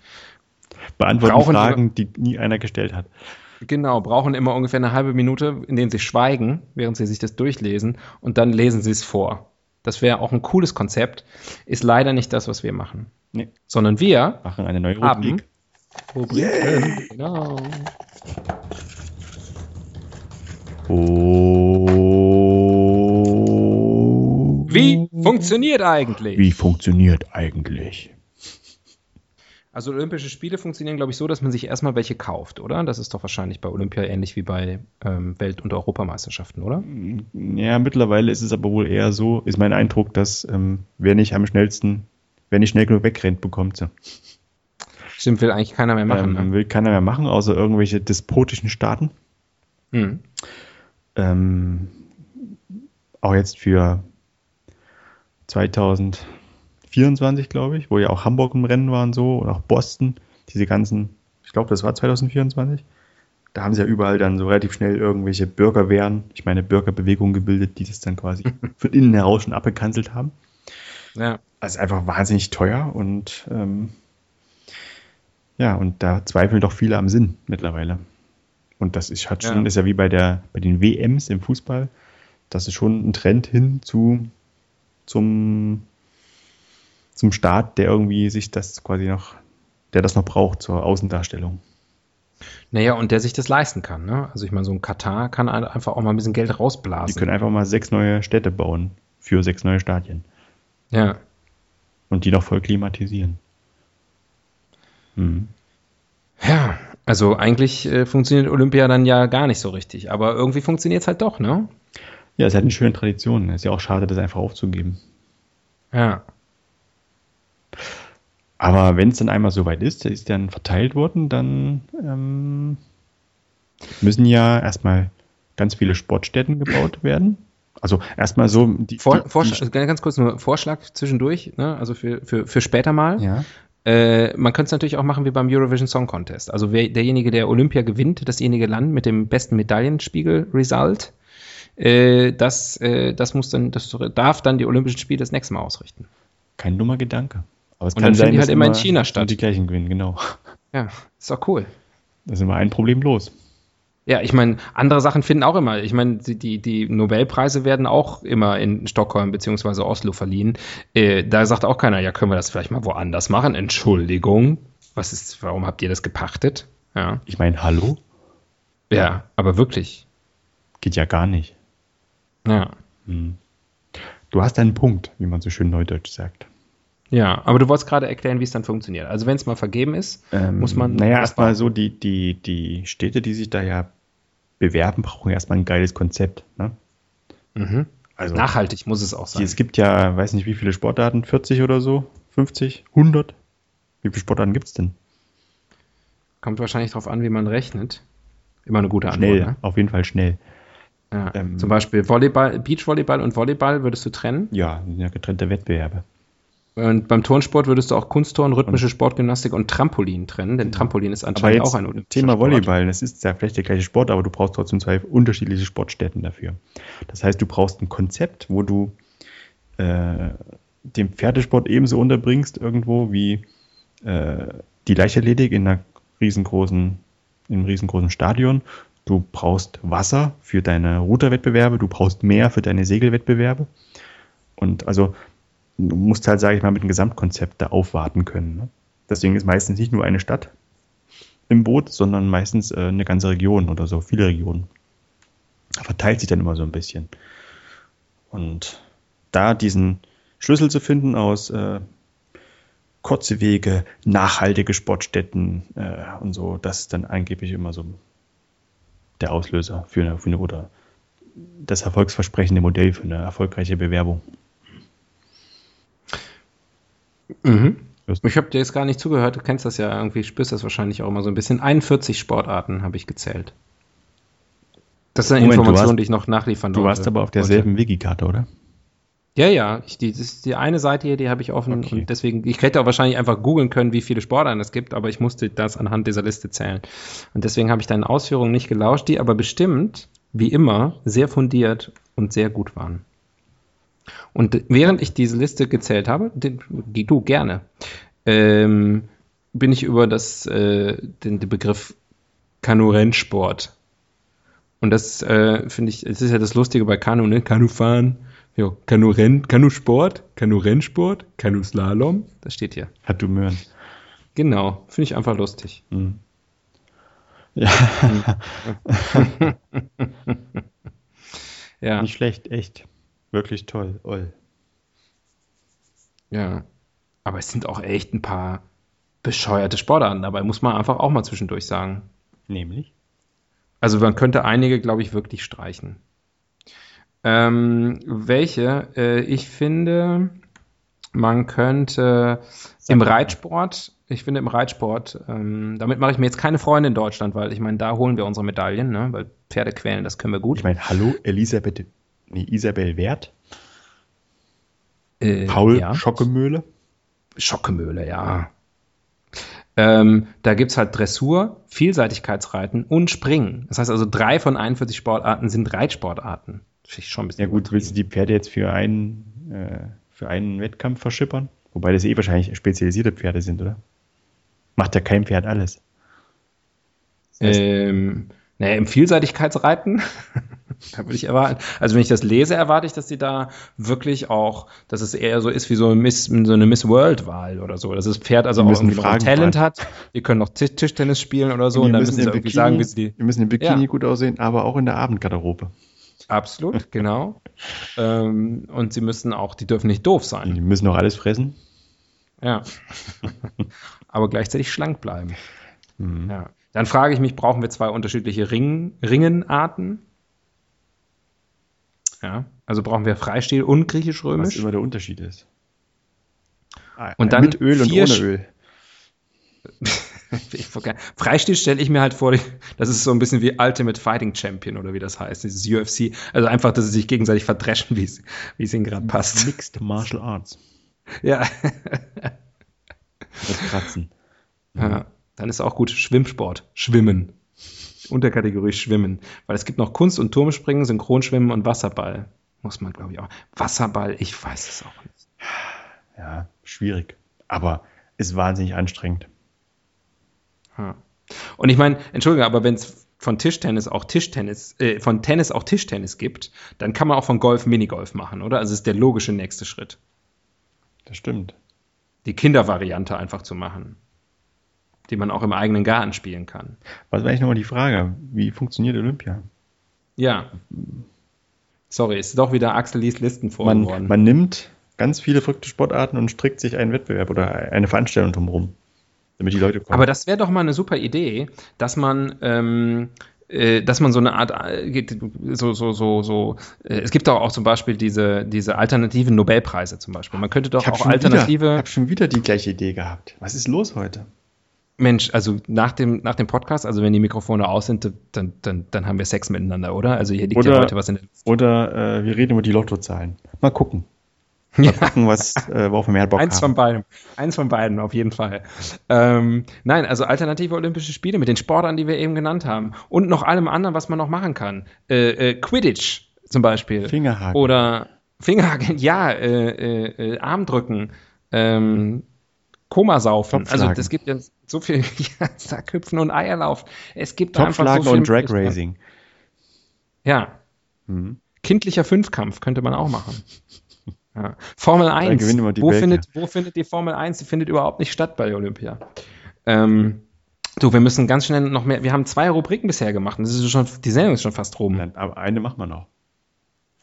Beantworten Fragen, die nie einer gestellt hat. Genau, brauchen immer ungefähr eine halbe Minute, in denen sie schweigen, während sie sich das durchlesen und dann lesen sie es vor. Das wäre auch ein cooles Konzept, ist leider nicht das, was wir machen. Nee. Sondern wir Machen eine neue haben Rubrik. Rubriken. Genau. Oh. Wie funktioniert eigentlich? Wie funktioniert eigentlich? Also Olympische Spiele funktionieren, glaube ich, so, dass man sich erstmal welche kauft, oder? Das ist doch wahrscheinlich bei Olympia ähnlich wie bei ähm, Welt- und Europameisterschaften, oder? Ja, mittlerweile ist es aber wohl eher so, ist mein Eindruck, dass ähm, wer nicht am schnellsten, wer nicht schnell genug wegrennt, bekommt sie. Stimmt, will eigentlich keiner mehr machen. ähm, ne? Will keiner mehr machen, außer irgendwelche despotischen Staaten. Hm. Ähm, auch jetzt für 2024, glaube ich, wo ja auch Hamburg im Rennen war und so und auch Boston, diese ganzen, ich glaube, das war 2024. Da haben sie ja überall dann so relativ schnell irgendwelche Bürgerwehren, ich meine Bürgerbewegungen gebildet, die das dann quasi (laughs) von innen heraus schon abgekanzelt haben. Ja. Also einfach wahnsinnig teuer und ähm, ja, und da zweifeln doch viele am Sinn mittlerweile. Und das ist, hat schon, Ja. ist ja wie bei der, bei den WMs im Fußball, das ist schon ein Trend hin zu, zum, zum Staat, der irgendwie sich das quasi noch, der das noch braucht zur Außendarstellung. Naja, und der sich das leisten kann. Ne? Also ich meine, so ein Katar kann ein- einfach auch mal ein bisschen Geld Die rausblasen. können einfach mal sechs neue Städte bauen für sechs neue Stadien ja. und die noch voll klimatisieren. Hm. ja, also eigentlich äh, funktioniert Olympia dann ja gar nicht so richtig. Aber irgendwie funktioniert es halt doch, ne? Ja, es hat eine schöne Tradition. Es ist ja auch schade, das einfach aufzugeben. Ja. Aber wenn es dann einmal soweit ist, ist dann verteilt worden, dann ähm, müssen ja erstmal ganz viele Sportstätten gebaut werden. Also erstmal so die, Vor, die, Vorschlag, die, also ganz kurz nur Vorschlag zwischendurch, ne? also für, für, für später mal. ja. Äh, man könnte es natürlich auch machen wie beim Eurovision Song Contest. Also wer, derjenige, der Olympia gewinnt, dasjenige Land mit dem besten Medaillenspiegel-Result, äh, das, äh, das muss dann, das darf dann die Olympischen Spiele das nächste Mal ausrichten. Kein dummer Gedanke. Aber es Und dann finden die halt immer in China statt. Die gleichen gewinnen, genau. Ja, ist doch cool. Da sind wir ein Problem los. Ja, ich meine, andere Sachen finden auch immer. Ich meine, die, die, Nobelpreise werden auch immer in Stockholm beziehungsweise Oslo verliehen. Äh, da sagt auch keiner, ja, können wir das vielleicht mal woanders machen? Entschuldigung. Was ist, warum habt ihr das gepachtet? Ja. Ich meine, hallo? Ja, aber wirklich. Geht ja gar nicht. Ja. Hm. Du hast einen Punkt, wie man so schön neudeutsch sagt. Ja, aber du wolltest gerade erklären, wie es dann funktioniert. Also wenn es mal vergeben ist, Ähm, muss man. Naja, erstmal so, die, die, die Städte, die sich da ja bewerben, brauchen erstmal ein geiles Konzept. Ne? Mhm. Also, Nachhaltig muss es auch die, sein. es gibt ja, weiß nicht wie viele Sportarten, 40 oder so, 50, 100? Wie viele Sportarten gibt es denn? Kommt wahrscheinlich darauf an, wie man rechnet. Immer eine gute Schnell, Antwort. auf jeden Fall schnell. Ne? Ja. ähm, Zum Beispiel Volleyball, Beachvolleyball und Volleyball würdest du trennen. Ja, ja getrennte Wettbewerbe. Und beim Turnsport würdest du auch Kunstturnen, rhythmische Sportgymnastik und Trampolin trennen, denn Trampolin ist Aber anscheinend jetzt auch ein olympischer Thema. Volleyball, das ist ja vielleicht der gleiche Sport, aber du brauchst trotzdem zwei unterschiedliche Sportstätten dafür. Das heißt, du brauchst ein Konzept, wo du äh, den Pferdesport ebenso unterbringst irgendwo wie äh, die Leichtathletik in einer riesengroßen, in einem riesengroßen Stadion. Du brauchst Wasser für deine Ruderwettbewerbe, du brauchst Meer für deine Segelwettbewerbe. Und also du musst halt, sage ich mal, mit einem Gesamtkonzept da aufwarten können. Ne? Deswegen ist meistens nicht nur eine Stadt im Boot, sondern meistens äh, eine ganze Region oder so, viele Regionen. Verteilt sich dann immer so ein bisschen. Und da diesen Schlüssel zu finden aus, äh, kurze Wege, nachhaltige Sportstätten äh, und so. Das ist dann angeblich immer so der Auslöser für eine, für eine oder das erfolgsversprechende Modell für eine erfolgreiche Bewerbung. Mhm. Ich habe dir jetzt gar nicht zugehört, du kennst das ja irgendwie, spürst das wahrscheinlich auch immer so ein bisschen. 41 Sportarten habe ich gezählt. Das ist eine Moment, Information, warst, die ich noch nachliefern Du warst aber auf derselben Wikikarte, oder? Ja, ja, ich, die, das ist die eine Seite hier, die habe ich offen okay. und deswegen, ich hätte auch wahrscheinlich einfach googeln können, wie viele Sportarten es gibt, aber ich musste das anhand dieser Liste zählen. Und deswegen habe ich deinen Ausführungen nicht gelauscht, die aber bestimmt, wie immer, sehr fundiert und sehr gut waren. Und während ich diese Liste gezählt habe, den, du gerne, ähm, bin ich über das, äh, den, den Begriff Kanu-Rennsport. Und das äh, finde ich, es ist ja das Lustige bei Kanu, ne? Kanufahren Jo, Kanu-Renn, Kanu-Sport, Kanu-Rennsport, Kanu-Slalom, das steht hier. Hat du Möhren. Genau, finde ich einfach lustig. Mhm. Ja. (laughs) (laughs) ja. Nicht schlecht, echt. Wirklich toll, oll. Ja. Aber es sind auch echt ein paar bescheuerte Sportarten dabei, muss man einfach auch mal zwischendurch sagen. Nämlich? Also man könnte einige, glaube ich, wirklich streichen. Ähm, welche? Äh, ich finde, man könnte im Reitsport, ich finde im Reitsport, ähm, damit mache ich mir jetzt keine Freunde in Deutschland, weil ich meine, da holen wir unsere Medaillen, ne? weil Pferde quälen, das können wir gut. Ich meine, hallo, Elisabeth, nee, Isabel Wert? Äh, Paul ja. Schockemöhle? Schockemöhle, ja. Ähm, da gibt es halt Dressur, Vielseitigkeitsreiten und Springen. Das heißt also, drei von 41 Sportarten sind Reitsportarten. Schon ein bisschen. Ja, gut, willst du die Pferde jetzt für einen, äh, für einen Wettkampf verschippern? Wobei das eh wahrscheinlich spezialisierte Pferde sind, oder? Macht ja kein Pferd alles. Das heißt, ähm, naja, im Vielseitigkeitsreiten, da (laughs) würde ich erwarten. Also wenn ich das lese, erwarte ich, dass sie da wirklich auch, dass es eher so ist wie so eine Miss, so eine Miss World-Wahl oder so. Dass das Pferd also auch irgendwie noch Talent hat. Die können noch Tischtennis spielen oder so. Und, und dann müssen sie irgendwie Bikini, sagen, wie sie die. Wir müssen im Bikini ja. gut aussehen, aber auch in der Abendgarderobe. Absolut, genau. ähm, und sie müssen auch, die dürfen nicht doof sein. Die müssen auch alles fressen. Ja. (laughs) Aber gleichzeitig schlank bleiben. Mhm. Ja. Dann frage ich mich, brauchen wir zwei unterschiedliche Ring, Ringenarten? Ja. Also brauchen wir Freistil und griechisch-römisch? Was immer der Unterschied ist. Ah, und dann mit Öl und ohne Öl. (laughs) Freistil stelle ich mir halt vor, das ist so ein bisschen wie Ultimate Fighting Champion oder wie das heißt, dieses UFC. Also einfach, dass sie sich gegenseitig verdreschen, wie es ihnen gerade passt. Mixed Martial Arts. Ja. Das Kratzen. Ja, dann ist auch gut Schwimmsport, Schwimmen. Unterkategorie Schwimmen. Weil es gibt noch Kunst- und Turmspringen, Synchronschwimmen und Wasserball. Muss man, glaube ich, auch. Wasserball, ich weiß es auch nicht. Ja, schwierig. Aber ist wahnsinnig anstrengend. Und ich meine, entschuldige, aber wenn es von Tischtennis auch Tischtennis, äh, von Tennis auch Tischtennis gibt, dann kann man auch von Golf Minigolf machen, oder? Also ist der logische nächste Schritt. Das stimmt. Die Kindervariante einfach zu machen, die man auch im eigenen Garten spielen kann. Was war eigentlich nochmal die Frage? Wie funktioniert Olympia? Ja. Sorry, ist doch wieder Axel Lies Listen vorgeworden. Man, man nimmt ganz viele verrückte Sportarten und strickt sich einen Wettbewerb oder eine Veranstaltung drumherum damit die Leute kommen. Aber das wäre doch mal eine super Idee, dass man ähm, äh, dass man so eine Art, äh, so, so, so, so, äh, es gibt auch, auch zum Beispiel diese, diese alternativen Nobelpreise zum Beispiel. Man könnte doch auch alternative. ich habe schon wieder die gleiche Idee gehabt. Was ist los heute? Mensch, also nach dem, nach dem Podcast, also wenn die Mikrofone aus sind, dann, dann, dann haben wir Sex miteinander, oder? Also hier liegt oder, ja heute was in der Oder äh, wir reden über die Lottozahlen. Mal gucken. Mal ja. gucken, was, äh, worauf wir mehr Bock Eins haben. von beiden. Eins von beiden, auf jeden Fall. Ähm, nein, also alternative Olympische Spiele mit den Sportarten, die wir eben genannt haben. Und noch allem anderen, was man noch machen kann. Äh, äh, Quidditch zum Beispiel. Fingerhaken. Oder Fingerhaken, ja, äh, äh, äh Armdrücken. Ähm, Komasaufen. Also es gibt ja so viel (laughs) ja, Sackhüpfen und Eierlauf. Es gibt einfach so viel und Drag Racing. Ja. Mhm. Kindlicher Fünfkampf könnte man auch machen. (laughs) Ja. Formel 1. Wo findet, wo findet die Formel 1? Die findet überhaupt nicht statt bei Olympia. Ähm, du, wir müssen ganz schnell noch mehr. Wir haben zwei Rubriken bisher gemacht. das ist schon, die Sendung ist schon fast rum. Aber eine machen wir noch.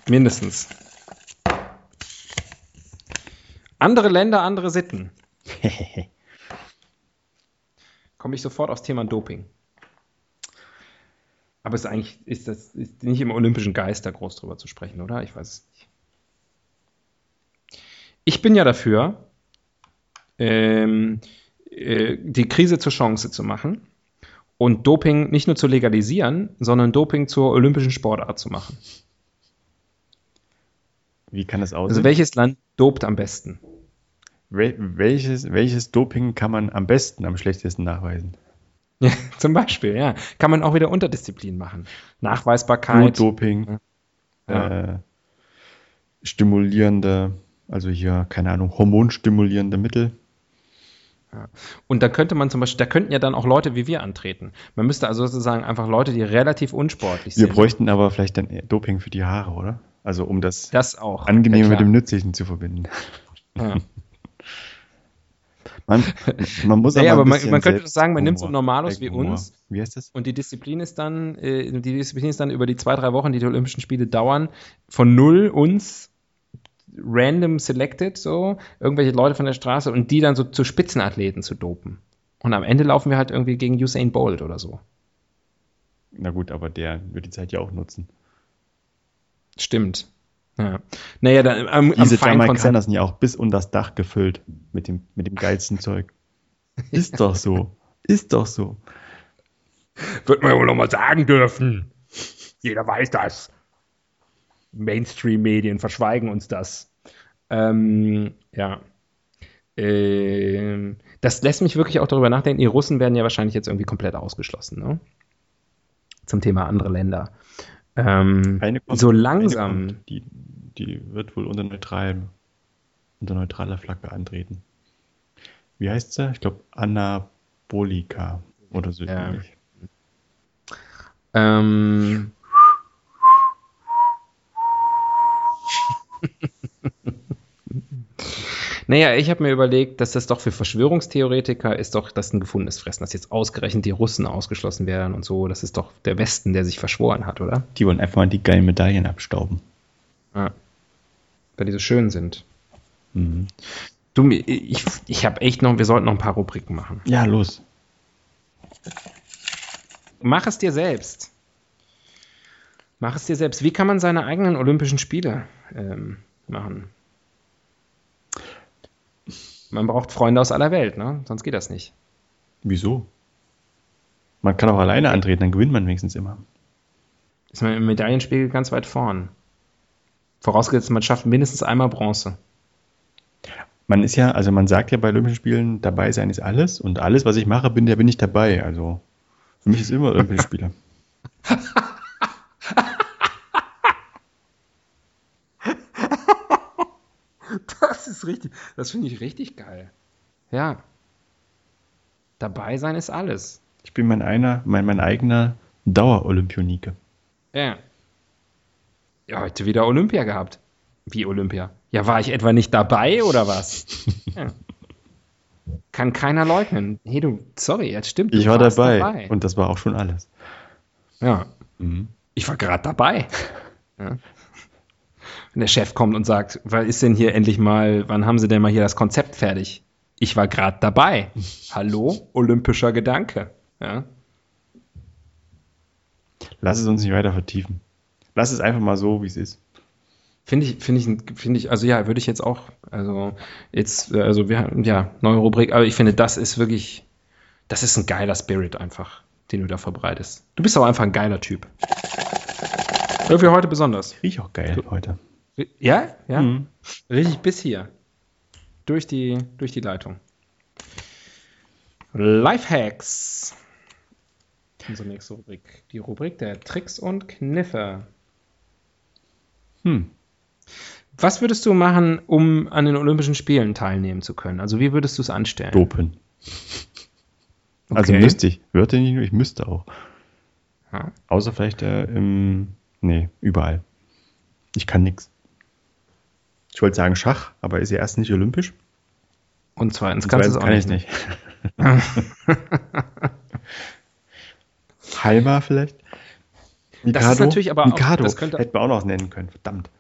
Mindestens. Andere Länder, andere Sitten. (laughs) Komme ich sofort aufs Thema Doping. Aber es ist eigentlich ist das ist nicht im olympischen Geist, da groß drüber zu sprechen, oder? Ich weiß es nicht. Ich bin ja dafür, ähm, äh, die Krise zur Chance zu machen und Doping nicht nur zu legalisieren, sondern Doping zur olympischen Sportart zu machen. Wie kann das aussehen? Also welches Land dopt am besten? Wel welches, welches Doping kann man am besten, am schlechtesten nachweisen? Ja, (laughs) zum Beispiel, ja. Kann man auch wieder Unterdisziplin machen. Nachweisbarkeit. Blutdoping, Ja. äh, stimulierende, also hier, keine Ahnung, hormonstimulierende Mittel. Und da könnte man zum Beispiel, da könnten ja dann auch Leute wie wir antreten. Man müsste also sozusagen einfach Leute, die relativ unsportlich Wir sind. bräuchten aber vielleicht dann Doping für die Haare, oder? Also um das das auch. Angenehme Ja, mit dem Nützlichen zu verbinden. Ja. (laughs) Man, man muss (laughs) Naja, aber, aber ein man- bisschen man könnte doch sagen, man nimmt so Normalos wie uns. Wie heißt das? Und die Disziplin ist dann, äh, die Disziplin ist dann über die zwei, drei Wochen, die die Olympischen Spiele dauern, von null uns random selected, so, irgendwelche Leute von der Straße und die dann so zu Spitzenathleten zu dopen. Und am Ende laufen wir halt irgendwie gegen Usain Bolt oder so. Na gut, aber der wird die Zeit ja auch nutzen. Stimmt. Ja. Naja, dann am, am Diese Konzept. Jamaikaner sind ja auch bis unter das Dach gefüllt mit dem, mit dem geilsten Zeug. (laughs) Ist doch so. Ist doch so. Wird man ja wohl noch mal sagen dürfen. Jeder weiß das. Mainstream-Medien verschweigen uns das. Ähm, ja. Ähm, das lässt mich wirklich auch darüber nachdenken. Die Russen werden ja wahrscheinlich jetzt irgendwie komplett ausgeschlossen, ne? Zum Thema andere Länder. Ähm, kommt, so langsam. kommt, die, die wird wohl unter, neutral, unter neutraler Flagge antreten. Wie heißt sie? Ich glaube Anabolika oder so Ja. ähnlich. Ähm, naja, ich habe mir überlegt, dass das doch für Verschwörungstheoretiker ist doch das ein gefundenes Fressen, dass jetzt ausgerechnet die Russen ausgeschlossen werden und so. Das ist doch der Westen, der sich verschworen hat, oder? Die wollen einfach mal die geilen Medaillen abstauben. Ja. Weil die so schön sind. Mhm. Du, ich, ich habe echt noch, wir sollten noch ein paar Rubriken machen. Ja, los. Mach es dir selbst. Mach es dir selbst. Wie kann man seine eigenen Olympischen Spiele ähm, machen? Man braucht Freunde aus aller Welt, ne? Sonst geht das nicht. Wieso? Man kann auch alleine antreten, dann gewinnt man wenigstens immer. Ist man im Medaillenspiegel ganz weit vorn. Vorausgesetzt, man schafft mindestens einmal Bronze. Man ist ja, also man sagt ja bei Olympischen Spielen, dabei sein ist alles und alles, was ich mache, bin, da bin ich dabei. Also für mich ist immer Olympische Spiele. (laughs) Das ist richtig. Das finde ich richtig geil. Ja. Dabei sein ist alles. Ich bin mein einer, mein, mein eigener Dauer-Olympionike. Ja. Ja, heute wieder Olympia gehabt. Wie Olympia? Ja, war ich etwa nicht dabei oder was? (laughs) ja. Kann keiner leugnen. Hey, du, sorry, jetzt stimmt. Ich war warst dabei, und das war auch schon alles. ja, Mhm. ich war gerade dabei. (laughs) Ja. Wenn der Chef kommt und sagt, was ist denn hier endlich mal, wann haben Sie denn mal hier das Konzept fertig? Ich war gerade dabei. Hallo, olympischer Gedanke. Ja. Lass es uns nicht weiter vertiefen. Lass es einfach mal so, wie es ist. Finde ich, finde ich, finde ich, also ja, würde ich jetzt auch, also jetzt, also wir haben, ja, neue Rubrik, aber ich finde, das ist wirklich, das ist ein geiler Spirit einfach, den du da verbreitest. Du bist auch einfach ein geiler Typ. Irgendwie heute besonders. Ich riech auch geil heute. Ja, ja, Mhm. richtig bis hier. Durch die, durch die Leitung. Lifehacks. Unsere nächste Rubrik. Die Rubrik der Tricks und Kniffe. Hm. Was würdest du machen, um an den Olympischen Spielen teilnehmen zu können? Also wie würdest du es anstellen? Dopen. Also Okay. müsste ich. Würde nicht nur, ich müsste auch. Ja. Außer vielleicht äh, im. Nee, überall. Ich kann nichts. Ich wollte sagen Schach, aber ist ja erst nicht olympisch. Und zweitens Und kannst zweitens auch kann nicht. ich nicht. (laughs) Halber vielleicht? Das ist natürlich aber auch- Mikado. das könnte- Hätten wir auch noch nennen können, verdammt.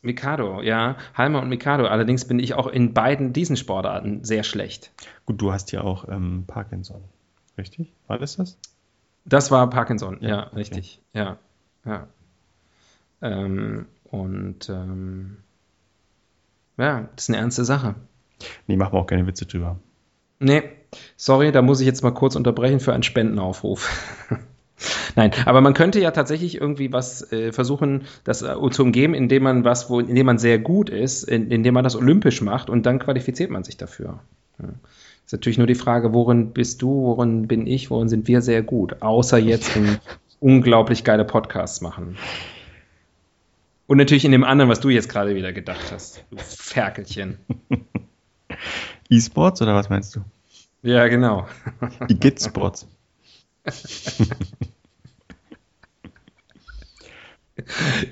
Mikado, ja. Halmer und Mikado. Allerdings bin ich auch in beiden diesen Sportarten sehr schlecht. Gut, du hast ja auch ähm, Parkinson. Richtig? War das das? Das war Parkinson, ja, Ja, okay. richtig. Ja, ja. Ähm, und ähm, ja, das ist eine ernste Sache. Nee, machen wir auch keine Witze drüber. Nee, sorry, da muss ich jetzt mal kurz unterbrechen für einen Spendenaufruf. (laughs) Nein, aber man könnte ja tatsächlich irgendwie was äh, versuchen, das äh, zu umgeben, indem man was, wo, indem man sehr gut ist, in, indem man das olympisch macht und dann qualifiziert man sich dafür. Ja. Ist natürlich nur die Frage, worin bist du, worin bin ich, worin sind wir sehr gut, außer jetzt in (laughs) unglaublich geile Podcasts machen. Und natürlich in dem anderen, was du jetzt gerade wieder gedacht hast, du Ferkelchen. (laughs) E-Sports oder was meinst du? Ja, genau. (laughs) E-Git-Sports. (laughs)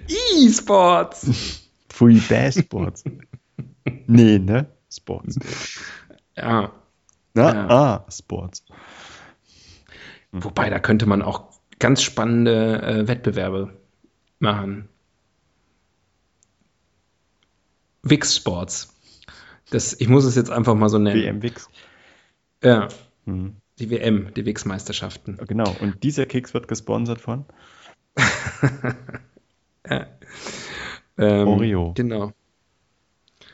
E-Sports. Free Bass Sports. nee, ne? Sports. Ja, Na, Ja. ah, Sports. wobei da könnte man auch ganz spannende äh, Wettbewerbe machen. Wix Sports. Das, ich muss es jetzt einfach mal so nennen. WM-Wix. Ja, Hm. die WM, die Wix-Meisterschaften. Genau, und dieser Keks wird gesponsert von (laughs) Ähm, Oreo. Genau.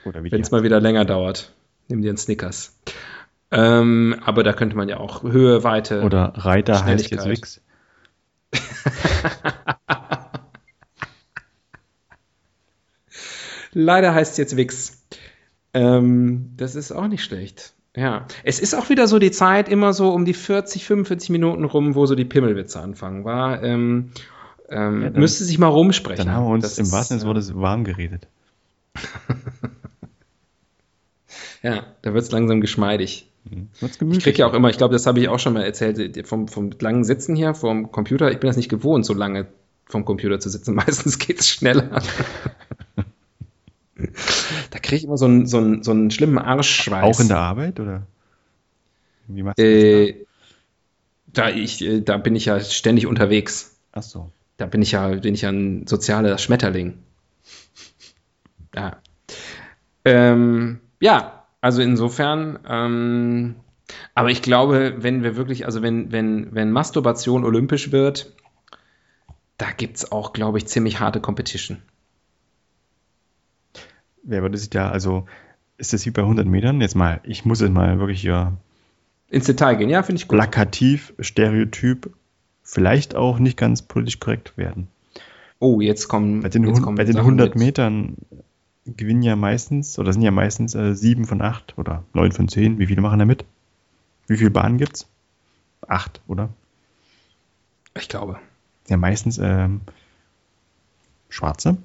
Wenn es mal wieder länger dauert, nimm dir einen Snickers. Ähm, aber da könnte man ja auch Höhe, Weite. Oder Reiter heißt jetzt. Wix. (laughs) Leider heißt es jetzt Wix. Ähm, das ist auch nicht schlecht. Ja, es ist auch wieder so die Zeit, immer so um die 40, 45 Minuten rum, wo so die Pimmelwitze anfangen. War, ähm, ähm, Ja, dann- müsste sich mal rumsprechen. Dann haben wir uns Das im ist, wahrsten Sinne des Wortes warm geredet. (laughs) Ja, da wird es langsam geschmeidig. Hm. Wird's Ich kriege ja auch immer, ich glaube, das habe ich auch schon mal erzählt, vom, vom langen Sitzen hier, vom Computer. Ich bin das nicht gewohnt, so lange vom Computer zu sitzen. (laughs) Meistens geht es schneller. Da kriege ich immer so einen, so, einen, so einen schlimmen Arschschweiß. Auch in der Arbeit oder? Wie machst du das? Äh, da, ich, äh, da bin ich ja ständig unterwegs. da? Ach so. Da bin ich ja, bin ich ja ein sozialer Schmetterling. Ja. Ähm, ja, also insofern, ähm, aber ich glaube, wenn wir wirklich, also wenn, wenn, wenn Masturbation olympisch wird, da gibt es auch, glaube ich, ziemlich harte Competition. Wer würde sich da, also ist das wie bei 100 Metern? Jetzt mal, ich muss jetzt mal wirklich hier Ins Detail gehen, ja, finde ich gut. plakativ, stereotyp, vielleicht auch nicht ganz politisch korrekt werden. Oh, jetzt kommen, Bei den, jetzt kommen bei den Sachen 100 mit. Metern gewinnen ja meistens, oder sind ja meistens äh, 7 von 8 oder 9 von 10. Wie viele machen da mit? Wie viele Bahnen gibt's? 8, oder? Ich glaube. Ja, meistens ähm, Schwarze,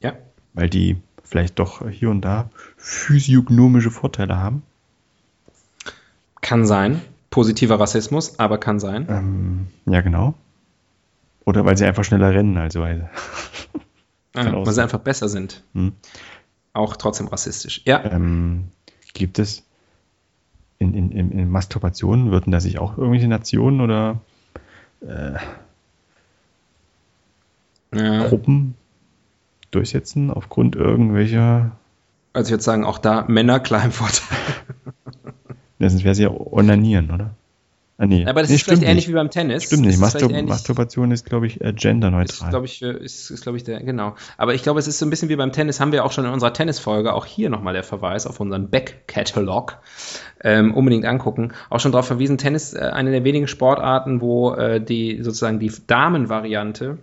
Ja. weil die vielleicht doch hier und da physiognomische Vorteile haben. Kann sein. Positiver Rassismus, aber kann sein. Ähm, ja, genau. Oder weil sie einfach schneller rennen, also weil, (laughs) Ja, auch weil sie einfach besser sind. hm. Auch trotzdem rassistisch. Ja. ähm, gibt es in, in, in, in Masturbationen, würden da sich auch irgendwelche Nationen oder ja. Gruppen durchsetzen aufgrund irgendwelcher, Also ich würde sagen, auch da Männer klar im Vorteil. (laughs) ja, sonst wäre es ja Onanieren, oder? Ah, nee. Aber das nee, ist vielleicht stimmt ähnlich nicht. wie beim Tennis. Stimmt nicht. Ist Mastur ähnlich- Masturbation ist, glaube ich, äh, ist, genderneutral. glaube ich, äh, ist, ist, glaube ich, der, genau. Aber ich glaube, es ist so ein bisschen wie beim Tennis, haben wir auch schon in unserer Tennisfolge, auch hier nochmal der Verweis auf unseren Back-Catalog, ähm, unbedingt angucken. Auch schon darauf verwiesen, Tennis, äh, eine der wenigen Sportarten, wo äh, die sozusagen die Damenvariante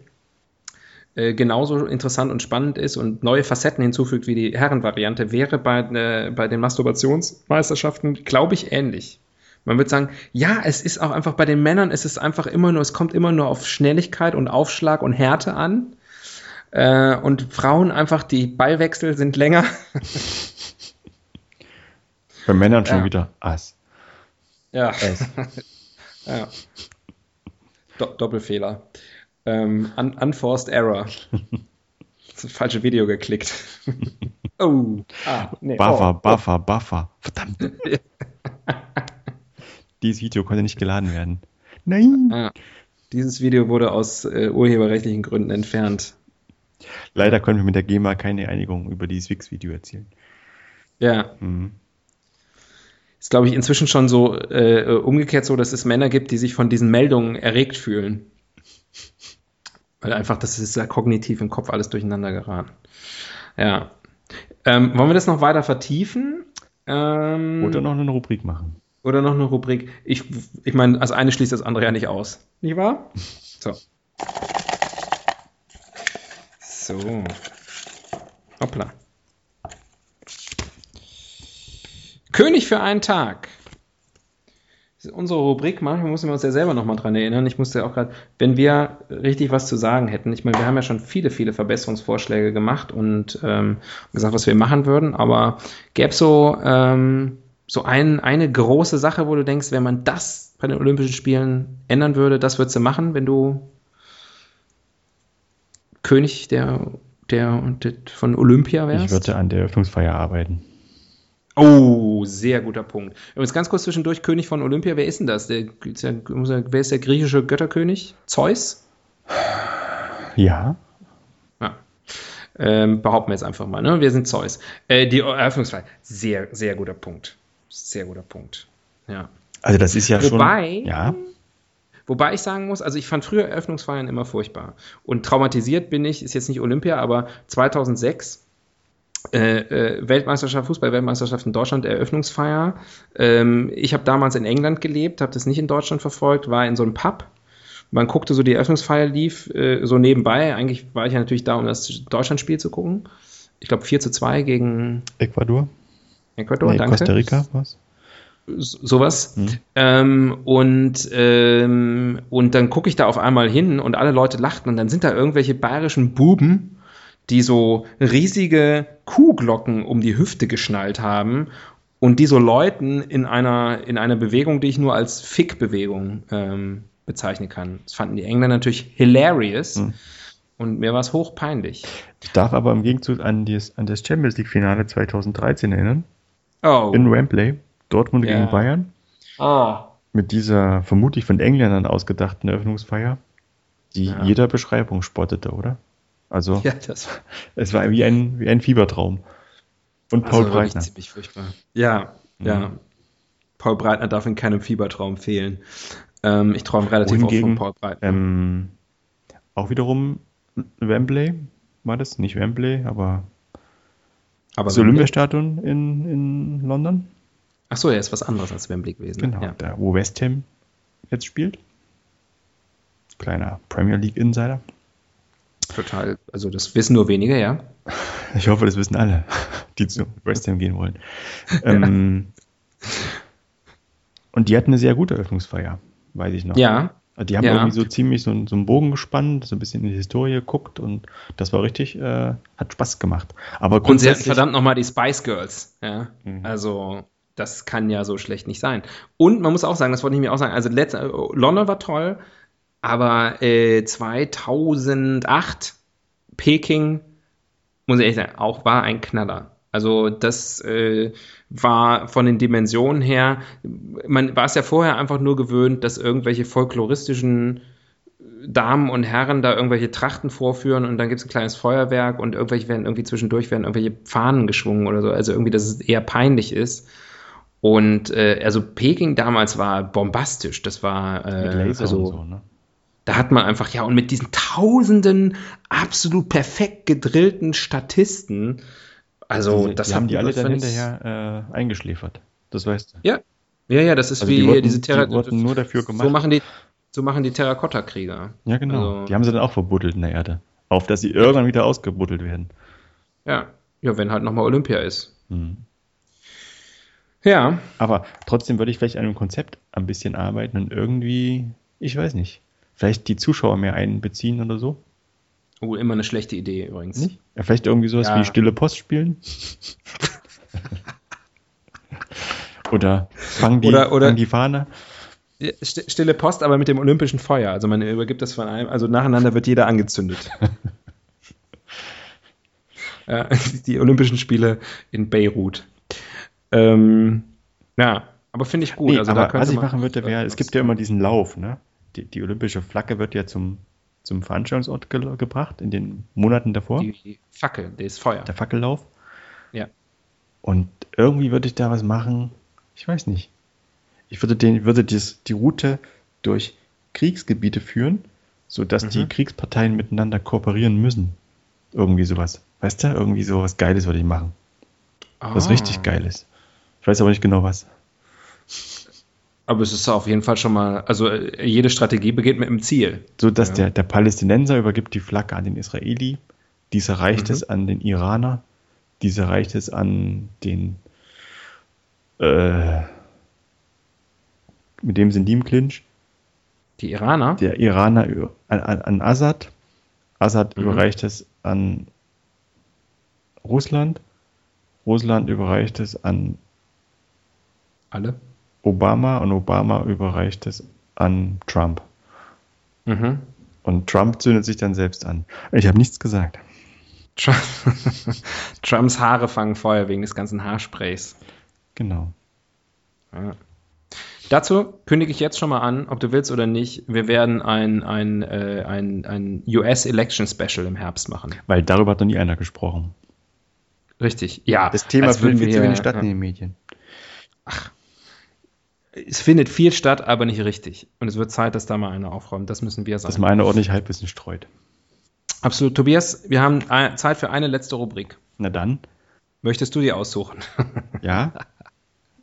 äh, genauso interessant und spannend ist und neue Facetten hinzufügt wie die Herrenvariante, wäre bei, äh, bei den Masturbationsmeisterschaften, glaube ich, ähnlich. Man würde sagen, ja, es ist auch einfach bei den Männern, es ist einfach immer nur, es kommt immer nur auf Schnelligkeit und Aufschlag und Härte an. Äh, und Frauen einfach, die Ballwechsel sind länger. (laughs) Bei Männern schon Ja. wieder Ass. Ja. S. (laughs) ja. Do Doppelfehler. Ähm, un unforced Error. (laughs) Das falsche Video geklickt. (laughs) oh. Ah, nee. Buffer, oh, Buffer, Buffer. Verdammt. (laughs) Dieses Video konnte nicht geladen werden. Nein. Ah, dieses Video wurde aus äh, urheberrechtlichen Gründen entfernt. Leider können wir mit der GEMA keine Einigung über dieses Wix-Video erzielen. Ja. Mhm. Ist, glaube ich, inzwischen schon so äh, umgekehrt so, dass es Männer gibt, die sich von diesen Meldungen erregt fühlen. Weil einfach, das ist ja kognitiv im Kopf alles durcheinander geraten. Ja. Ähm, wollen wir das noch weiter vertiefen? Ähm, oder noch eine Rubrik machen. Oder noch eine Rubrik. Ich, ich meine, also eine schließt das andere ja nicht aus. Nicht wahr? (laughs) So. So. Hoppla. König für einen Tag. Unsere Rubrik. Manchmal müssen wir uns ja selber nochmal dran erinnern. Ich musste ja auch gerade, wenn wir richtig was zu sagen hätten. Ich meine, wir haben ja schon viele, viele Verbesserungsvorschläge gemacht und ähm, gesagt, was wir machen würden. Aber gäbe so, ähm, so ein, eine große Sache, wo du denkst, wenn man das bei den Olympischen Spielen ändern würde, das würdest du machen, wenn du König der, der, der von Olympia wärst? Ich würde an der Eröffnungsfeier arbeiten. Oh, sehr guter Punkt. Übrigens ganz kurz zwischendurch, König von Olympia, wer ist denn das? Der, wer ist der griechische Götterkönig? Zeus? Ja. ja. Ähm, behaupten wir jetzt einfach mal, ne? Wir sind Zeus. Äh, die Eröffnungsfeier, sehr, sehr guter Punkt. Sehr guter Punkt. Ja. Also das ist ja Wobei, schon. Ja. Wobei ich sagen muss, also ich fand früher Eröffnungsfeiern immer furchtbar. Und traumatisiert bin ich, ist jetzt nicht Olympia, aber 2006 äh, äh, Weltmeisterschaft, Fußball-Weltmeisterschaft in Deutschland, Eröffnungsfeier. Ähm, ich habe damals in England gelebt, habe das nicht in Deutschland verfolgt, war in so einem Pub. Man guckte so, die Eröffnungsfeier lief äh, so nebenbei. Eigentlich war ich ja natürlich da, um das Deutschlandspiel zu gucken. Ich glaube 4 zu 2 gegen Ecuador. Ecuador, nee, danke. Costa Rica, was? sowas. Mhm. Ähm, und, ähm, und dann gucke ich da auf einmal hin und alle Leute lachten und dann sind da irgendwelche bayerischen Buben, die so riesige Kuhglocken um die Hüfte geschnallt haben und die so läuten in einer, in einer Bewegung, die ich nur als Fick-Bewegung ähm, bezeichnen kann. Das fanden die Engländer natürlich hilarious. Mhm. Und mir war es hochpeinlich. Ich darf aber im Gegenzug an das, an das Champions League-Finale 2013 erinnern. Oh. In Wembley. Dortmund ja. gegen Bayern. Ah. Mit dieser vermutlich von Engländern ausgedachten Eröffnungsfeier, die ja. jeder Beschreibung spottete, oder? Also, ja, das es war wie ein, wie ein Fiebertraum. Und Paul also Breitner. Ziemlich furchtbar. Ja, mhm. ja. Paul Breitner darf in keinem Fiebertraum fehlen. Ähm, ich träume relativ oft von Paul Breitner. Ähm, auch wiederum Wembley war das, nicht Wembley, aber, aber das Olympiastadion in, in London. Ach so, er ist was anderes als Wembley gewesen. Genau, ja. da, wo West Ham jetzt spielt. Kleiner Premier League Insider. Total, also das wissen nur wenige, ja. (laughs) Ich hoffe, das wissen alle, (laughs) die zu West Ham gehen wollen. ähm, und die hatten eine sehr gute Eröffnungsfeier, weiß ich noch. Ja. Die haben ja. irgendwie so ziemlich so, so, einen Bogen gespannt, so ein bisschen in die Historie geguckt und das war richtig, äh, hat Spaß gemacht. Aber und sie hatten verdammt nochmal die Spice Girls, ja. Mhm. Also das kann ja so schlecht nicht sein. Und man muss auch sagen, das wollte ich mir auch sagen, also letzt, London war toll, aber äh, 2008 Peking, muss ich ehrlich sagen, auch war ein Knaller. Also das äh, war von den Dimensionen her, man war es ja vorher einfach nur gewöhnt, dass irgendwelche folkloristischen Damen und Herren da irgendwelche Trachten vorführen und dann gibt es ein kleines Feuerwerk und irgendwelche werden irgendwie zwischendurch werden irgendwelche Fahnen geschwungen oder so. Also irgendwie, dass es eher peinlich ist. Und äh, also Peking damals war bombastisch. Das war äh, also, so, ne? Da hat man einfach ja und mit diesen tausenden absolut perfekt gedrillten Statisten. Also die, das die haben die alle dann hinterher äh, eingeschläfert. Das weißt du. Ja, ja, ja. Das ist also wie die wurden, diese Terra die wurden nur dafür gemacht. So machen die, so machen die Terrakotta-Krieger. Ja, genau. Also, die haben sie dann auch verbuddelt in der Erde. Auf dass sie irgendwann wieder ausgebuddelt werden. Ja, ja, wenn halt nochmal Olympia ist. Mhm. Ja. Aber trotzdem würde ich vielleicht an einem Konzept ein bisschen arbeiten und irgendwie, ich weiß nicht, vielleicht die Zuschauer mehr einbeziehen oder so. Oh, immer eine schlechte Idee übrigens. Nicht? Ja, vielleicht irgendwie sowas ja. wie Stille Post spielen. (laughs) oder fangen die, oder, oder, fang die Fahne. Stille Post, aber mit dem olympischen Feuer. Also man übergibt das von einem, also nacheinander wird jeder angezündet. (laughs) (laughs) die Olympischen Spiele in Beirut. Ähm, ja, aber finde ich gut. Nee, also aber was ich machen würde, wäre, es gibt ja immer diesen Lauf, ne? Die, die, olympische Flagge wird ja zum zum Veranstaltungsort ge gebracht in den Monaten davor. Die Fackel, das Feuer. Der Fackellauf. Ja. Und irgendwie würde ich da was machen, ich weiß nicht. Ich würde, den, würde dies, die Route durch Kriegsgebiete führen, sodass Mhm. die Kriegsparteien miteinander kooperieren müssen. Irgendwie sowas. Weißt du, irgendwie sowas Geiles würde ich machen. Was Ah. richtig Geiles. Ich weiß aber nicht genau was. Aber es ist auf jeden Fall schon mal, also äh, jede Strategie beginnt mit einem Ziel. So dass Ja. der, der Palästinenser übergibt die Flagge an den Israeli, dieser reicht Mhm. es an den Iraner, dieser reicht es an den äh, mit dem sind die im Clinch. Die Iraner? Der Iraner an, an, an Assad. Assad Mhm. überreicht es an Russland. Russland überreicht es an Alle? Obama und Obama überreicht es an Trump. Mhm. Und Trump zündet sich dann selbst an. Ich habe nichts gesagt. Trump (laughs) Trumps Haare fangen Feuer wegen des ganzen Haarsprays. Genau. Ja. Dazu kündige ich jetzt schon mal an, ob du willst oder nicht, wir werden ein, ein, äh, ein, ein US Election Special im Herbst machen. Weil darüber hat noch nie einer gesprochen. Richtig, ja. Das Thema würden viel zu wir- wenig statt in den Medien. Es findet viel statt, aber nicht richtig. Und es wird Zeit, dass da mal einer aufräumt. Das müssen wir sein. Dass man einer ordentlich Halbwissen streut. Absolut. Tobias, wir haben Zeit für eine letzte Rubrik. Na dann, Möchtest du die aussuchen? (laughs) ja.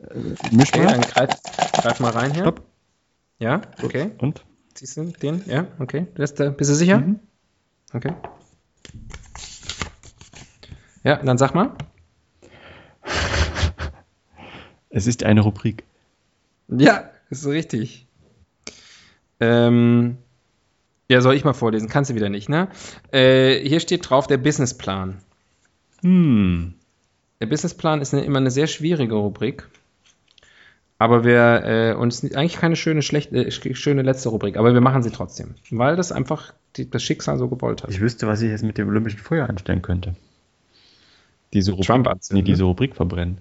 Äh, Misch Okay, mal. dann greif, greif mal rein hier. Stopp. Ja, okay. Und? Siehst du den? Ja, okay. Bist, äh, bist du sicher? Mhm. Okay. Ja, dann sag mal. (laughs) Es ist eine Rubrik. Ja, ist so richtig. Ähm, ja, soll ich mal vorlesen? Kannst du wieder nicht, ne? Äh, hier steht drauf der Businessplan. Hm. Der Businessplan ist eine, immer eine sehr schwierige Rubrik. Aber wir, äh, und es ist eigentlich keine schöne, schlechte, äh, schöne letzte Rubrik, aber wir machen sie trotzdem. Weil das einfach die, das Schicksal so gewollt hat. Ich wüsste, was ich jetzt mit dem Olympischen Feuer anstellen könnte. Diese Rubrik, Trump nee, diese? Rubrik verbrennen.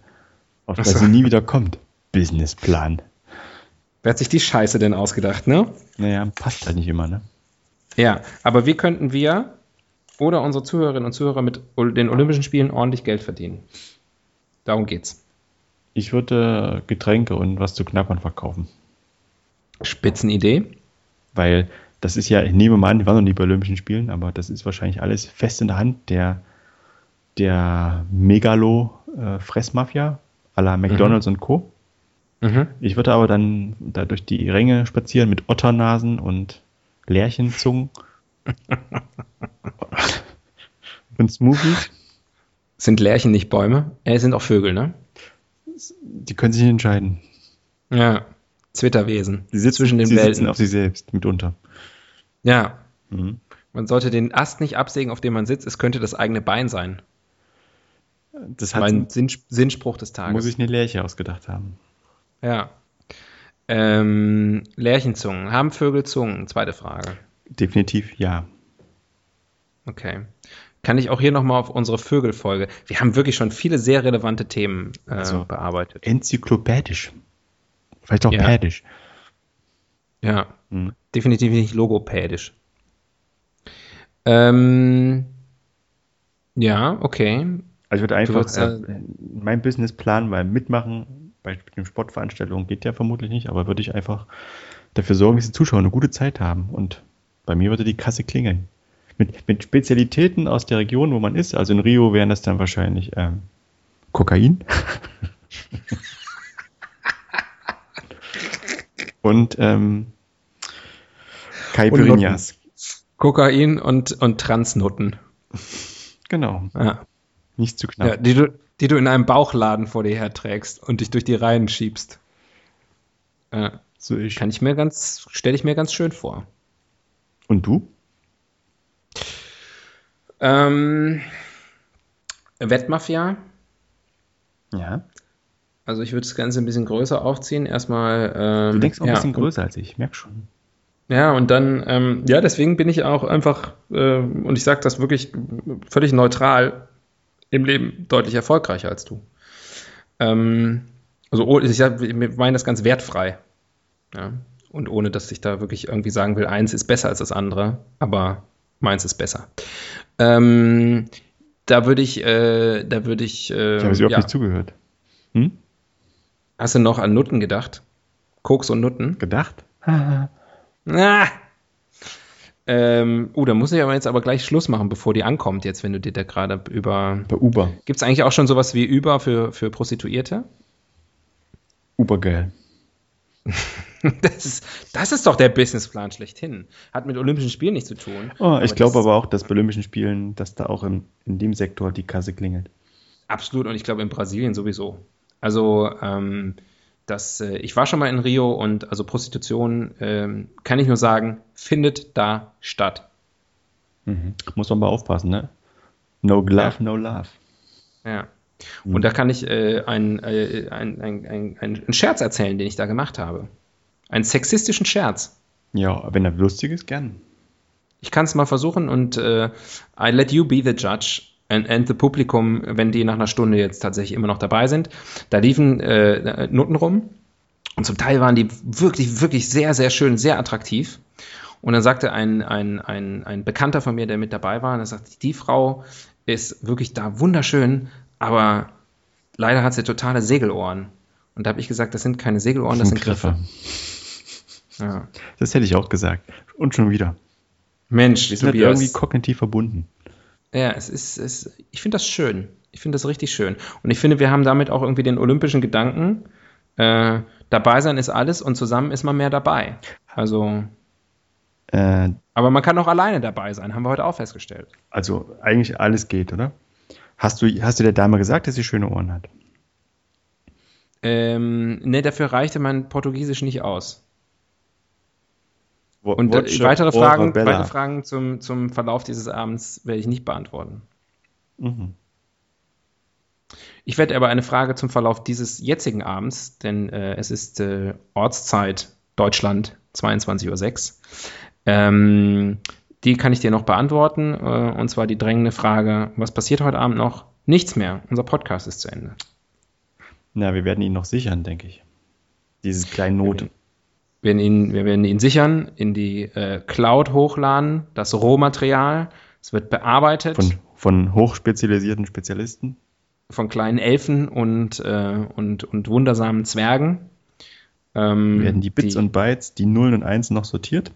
Auf so. sie nie wieder kommt. Businessplan. Wer hat sich die Scheiße denn ausgedacht, ne? Naja, passt halt nicht immer, ne? Ja, aber wie könnten wir oder unsere Zuhörerinnen und Zuhörer mit den Olympischen Spielen ordentlich Geld verdienen? Darum geht's. Ich würde Getränke und was zu knappern verkaufen. Spitzenidee. Weil das ist ja, ich nehme mal an, die waren noch nie bei Olympischen Spielen, aber das ist wahrscheinlich alles fest in der Hand der, der Megalo-Fressmafia à la McDonalds und Co. Mhm. Ich würde aber dann da durch die Ränge spazieren mit Otternasen und Lerchenzungen und (laughs) Smoothies. Sind Lerchen nicht Bäume? Äh, sind auch Vögel, ne? Die können sich nicht entscheiden. Ja. Zwitterwesen. Die sitzen, zwischen den sie Welten. sitzen auf sich selbst mitunter. Ja. Mhm. Man sollte den Ast nicht absägen, auf dem man sitzt. Es könnte das eigene Bein sein. Das hat, Mein Sinn, Sinnspruch des Tages. muss ich eine Lerche ausgedacht haben. Ja. Ähm, Lerchenzungen. Haben Vögel Zungen? Zweite Frage. Definitiv ja. Okay. Kann ich auch hier nochmal auf unsere Vögelfolge. Wir haben wirklich schon viele sehr relevante Themen äh, Also- bearbeitet. Enzyklopädisch. Vielleicht auch Ja. pädisch. Ja. Mhm. Definitiv nicht logopädisch. Ähm, ja, okay. Also ich würde einfach äh, mein Businessplan beim Mitmachen bei den Sportveranstaltungen geht ja vermutlich nicht, aber würde ich einfach dafür sorgen, dass die Zuschauer eine gute Zeit haben. Und bei mir würde die Kasse klingeln. Mit, mit Spezialitäten aus der Region, wo man ist. Also in Rio wären das dann wahrscheinlich ähm, Kokain. (laughs) Und ähm, Caipirinhas. Kokain und, und Transnutten. Genau. Ja. Nicht zu knapp. Ja, die, du, die du in einem Bauchladen vor dir herträgst und dich durch die Reihen schiebst. Ja, So ich. kann ich mir ganz, stelle ich mir ganz schön vor. Und du? Ähm, Wettmafia. Ja. Also ich würde das Ganze ein bisschen größer aufziehen. Erstmal. Ähm, Du denkst auch ja, ein bisschen und- größer als ich, ich merke schon. Ja, und dann, ähm, ja, deswegen bin ich auch einfach, äh, und ich sage das wirklich völlig neutral, im Leben deutlich erfolgreicher als du. Ähm, also oh, ich, meine das ganz wertfrei. Ja? Und ohne, dass ich da wirklich irgendwie sagen will, eins ist besser als das andere, aber meins ist besser. Ähm, da würde ich, äh, da würde ich. Äh, Ich habe überhaupt ja. nicht zugehört. Hm? Hast du noch an Nutten gedacht? Koks und Nutten? Gedacht? Ah! Ähm, oh, da muss ich aber jetzt aber gleich Schluss machen, bevor die ankommt, jetzt, wenn du dir da gerade über. Bei Uber. Gibt es eigentlich auch schon sowas wie Uber für, für Prostituierte? Ubergeil. (laughs) Das ist, das ist doch der Businessplan schlechthin. Hat mit Olympischen Spielen nichts zu tun. Oh, ich glaube aber auch, dass bei Olympischen Spielen, dass da auch in, in dem Sektor die Kasse klingelt. Absolut, und ich glaube in Brasilien sowieso. Also, ähm, das, äh, ich war schon mal in Rio und also Prostitution, ähm, kann ich nur sagen, findet da statt. Mhm. Muss man aber aufpassen, ne? No glove, no love. Ja. Und da kann ich äh, einen äh, ein, ein, ein, Scherz erzählen, den ich da gemacht habe. Einen sexistischen Scherz. Ja, wenn er lustig ist, gern. Ich kann es mal versuchen und äh, I let you be the judge. And, the Publikum, wenn die nach einer Stunde jetzt tatsächlich immer noch dabei sind, da liefen äh, Noten rum und zum Teil waren die wirklich, wirklich sehr, sehr schön, sehr attraktiv. Und dann sagte ein, ein, ein, ein Bekannter von mir, der mit dabei war, und er sagte, die Frau ist wirklich da wunderschön, aber leider hat sie totale Segelohren. Und da habe ich gesagt, das sind keine Segelohren, das sind Griffe. Ja. Das hätte ich auch gesagt. Und schon wieder. Mensch, Die sind halt irgendwie kognitiv verbunden. Ja, es ist, es, ich finde das schön. Ich finde das richtig schön. Und ich finde, wir haben damit auch irgendwie den olympischen Gedanken. Äh, dabei sein ist alles und zusammen ist man mehr dabei. Also, Äh, aber man kann auch alleine dabei sein, haben wir heute auch festgestellt. also eigentlich alles geht, oder? Hast du, hast du der Dame gesagt, dass sie schöne Ohren hat? Ähm, ne, dafür reichte mein Portugiesisch nicht aus. Und äh, Voce weitere, Fragen, weitere Fragen zum, zum Verlauf dieses Abends werde ich nicht beantworten. Mhm. Ich werde aber eine Frage zum Verlauf dieses jetzigen Abends, denn äh, es ist äh, Ortszeit Deutschland 22.06 Uhr. Ähm, die kann ich dir noch beantworten. Äh, und zwar die drängende Frage: Was passiert heute Abend noch? Nichts mehr. Unser Podcast ist zu Ende. Na, wir werden ihn noch sichern, denke ich. Dieses kleine Not. Wir werden ihn, wir werden ihn sichern, in die äh, Cloud hochladen, das Rohmaterial. Es wird bearbeitet Von, von hochspezialisierten Spezialisten. von kleinen Elfen und, äh, und, und wundersamen Zwergen. Ähm, Werden die Bits und Bytes, die Nullen und Einsen noch sortiert.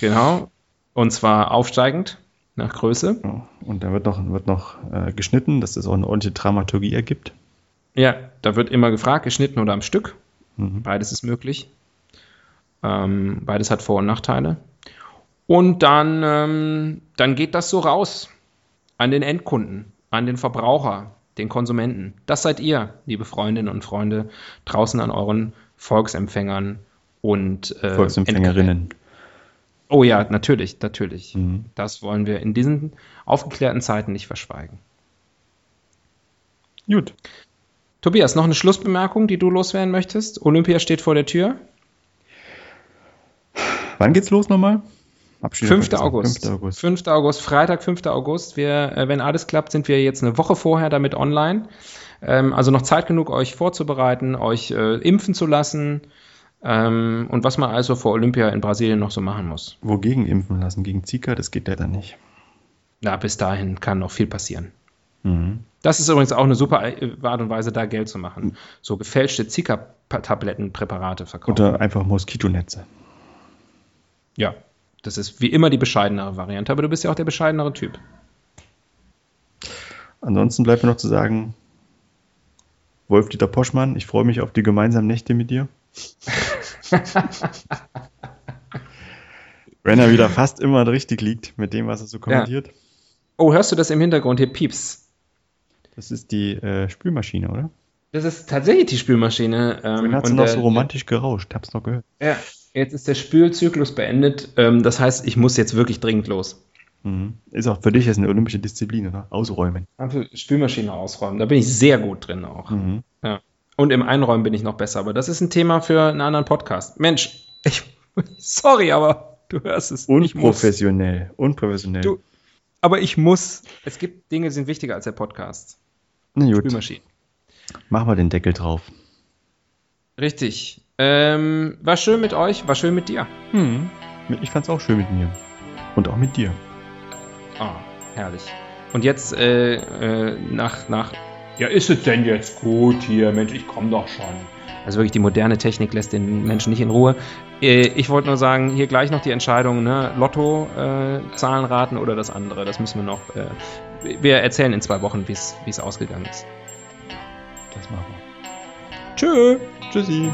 Genau. Und zwar aufsteigend nach Größe. Und da wird noch, wird noch äh, geschnitten, dass das auch eine ordentliche Dramaturgie ergibt. Ja, da wird immer gefragt, geschnitten oder am Stück. Mhm. Beides ist möglich. Ähm, beides hat Vor- und Nachteile. Und dann, ähm, dann geht das so raus an den Endkunden, an den Verbraucher, den Konsumenten. Das seid ihr, liebe Freundinnen und Freunde, draußen an euren Volksempfängern und äh, Volksempfängerinnen. Oh ja, natürlich, natürlich. Mhm. Das wollen wir in diesen aufgeklärten Zeiten nicht verschweigen. Gut. Tobias, noch eine Schlussbemerkung, die du loswerden möchtest? Olympia steht vor der Tür. Wann geht's los nochmal? Hab schon wieder 5. vergessen. August. 5. August. 5. August, Freitag, 5. August. Wir, äh, wenn alles klappt, sind wir jetzt eine Woche vorher damit online. Ähm, also noch Zeit genug, euch vorzubereiten, euch äh, impfen zu lassen ähm, und was man also vor Olympia in Brasilien noch so machen muss. Wogegen impfen lassen? Gegen Zika? Das geht leider nicht. Na, bis dahin kann noch viel passieren. Mhm. Das ist übrigens auch eine super äh, Art und Weise, da Geld zu machen. So gefälschte Zika-Tablettenpräparate verkaufen. Oder einfach Moskitonetze. Ja, das ist wie immer die bescheidenere Variante, aber du bist ja auch der bescheidenere Typ. Ansonsten bleibt mir noch zu sagen, Wolf-Dieter Poschmann, ich freue mich auf die gemeinsamen Nächte mit dir. (laughs) Wenn er wieder fast immer richtig liegt mit dem, was er so kommentiert. Oh, hörst du das im Hintergrund hier pieps? Das ist die äh, Spülmaschine, oder? Das ist tatsächlich die Spülmaschine. Ähm, Vorhin hat sie noch der- so romantisch gerauscht, hab's noch gehört. Ja, jetzt ist der Spülzyklus beendet. Ähm, das heißt, ich muss jetzt wirklich dringend los. Mhm. Ist auch für dich jetzt eine olympische Disziplin, oder? Ausräumen. Einfach Spülmaschine ausräumen. Da bin ich sehr gut drin auch. Mhm. Ja. Und im Einräumen bin ich noch besser. Aber das ist ein Thema für einen anderen Podcast. Mensch, ich, (laughs) sorry, aber du hörst es. Unprofessionell. Unprofessionell. Du, aber ich muss. Es gibt Dinge, die sind wichtiger als der Podcast. Na gut, Spülmaschine. machen wir den Deckel drauf. Richtig. Ähm, war schön mit euch, war schön mit dir. Hm. Ich fand's auch schön mit mir. Und auch mit dir. Ah, herrlich. Und jetzt äh, äh, nach, nach. Ja, ist es denn jetzt gut hier? Mensch, ich komm doch schon. Also wirklich, die moderne Technik lässt den Menschen nicht in Ruhe. Äh, ich wollte nur sagen, hier gleich noch die Entscheidung, ne? Lotto, äh, Zahlenraten oder das andere. Das müssen wir noch. Äh, wir erzählen in zwei Wochen, wie es ausgegangen ist. Das machen wir. Tschö. Tschüssi.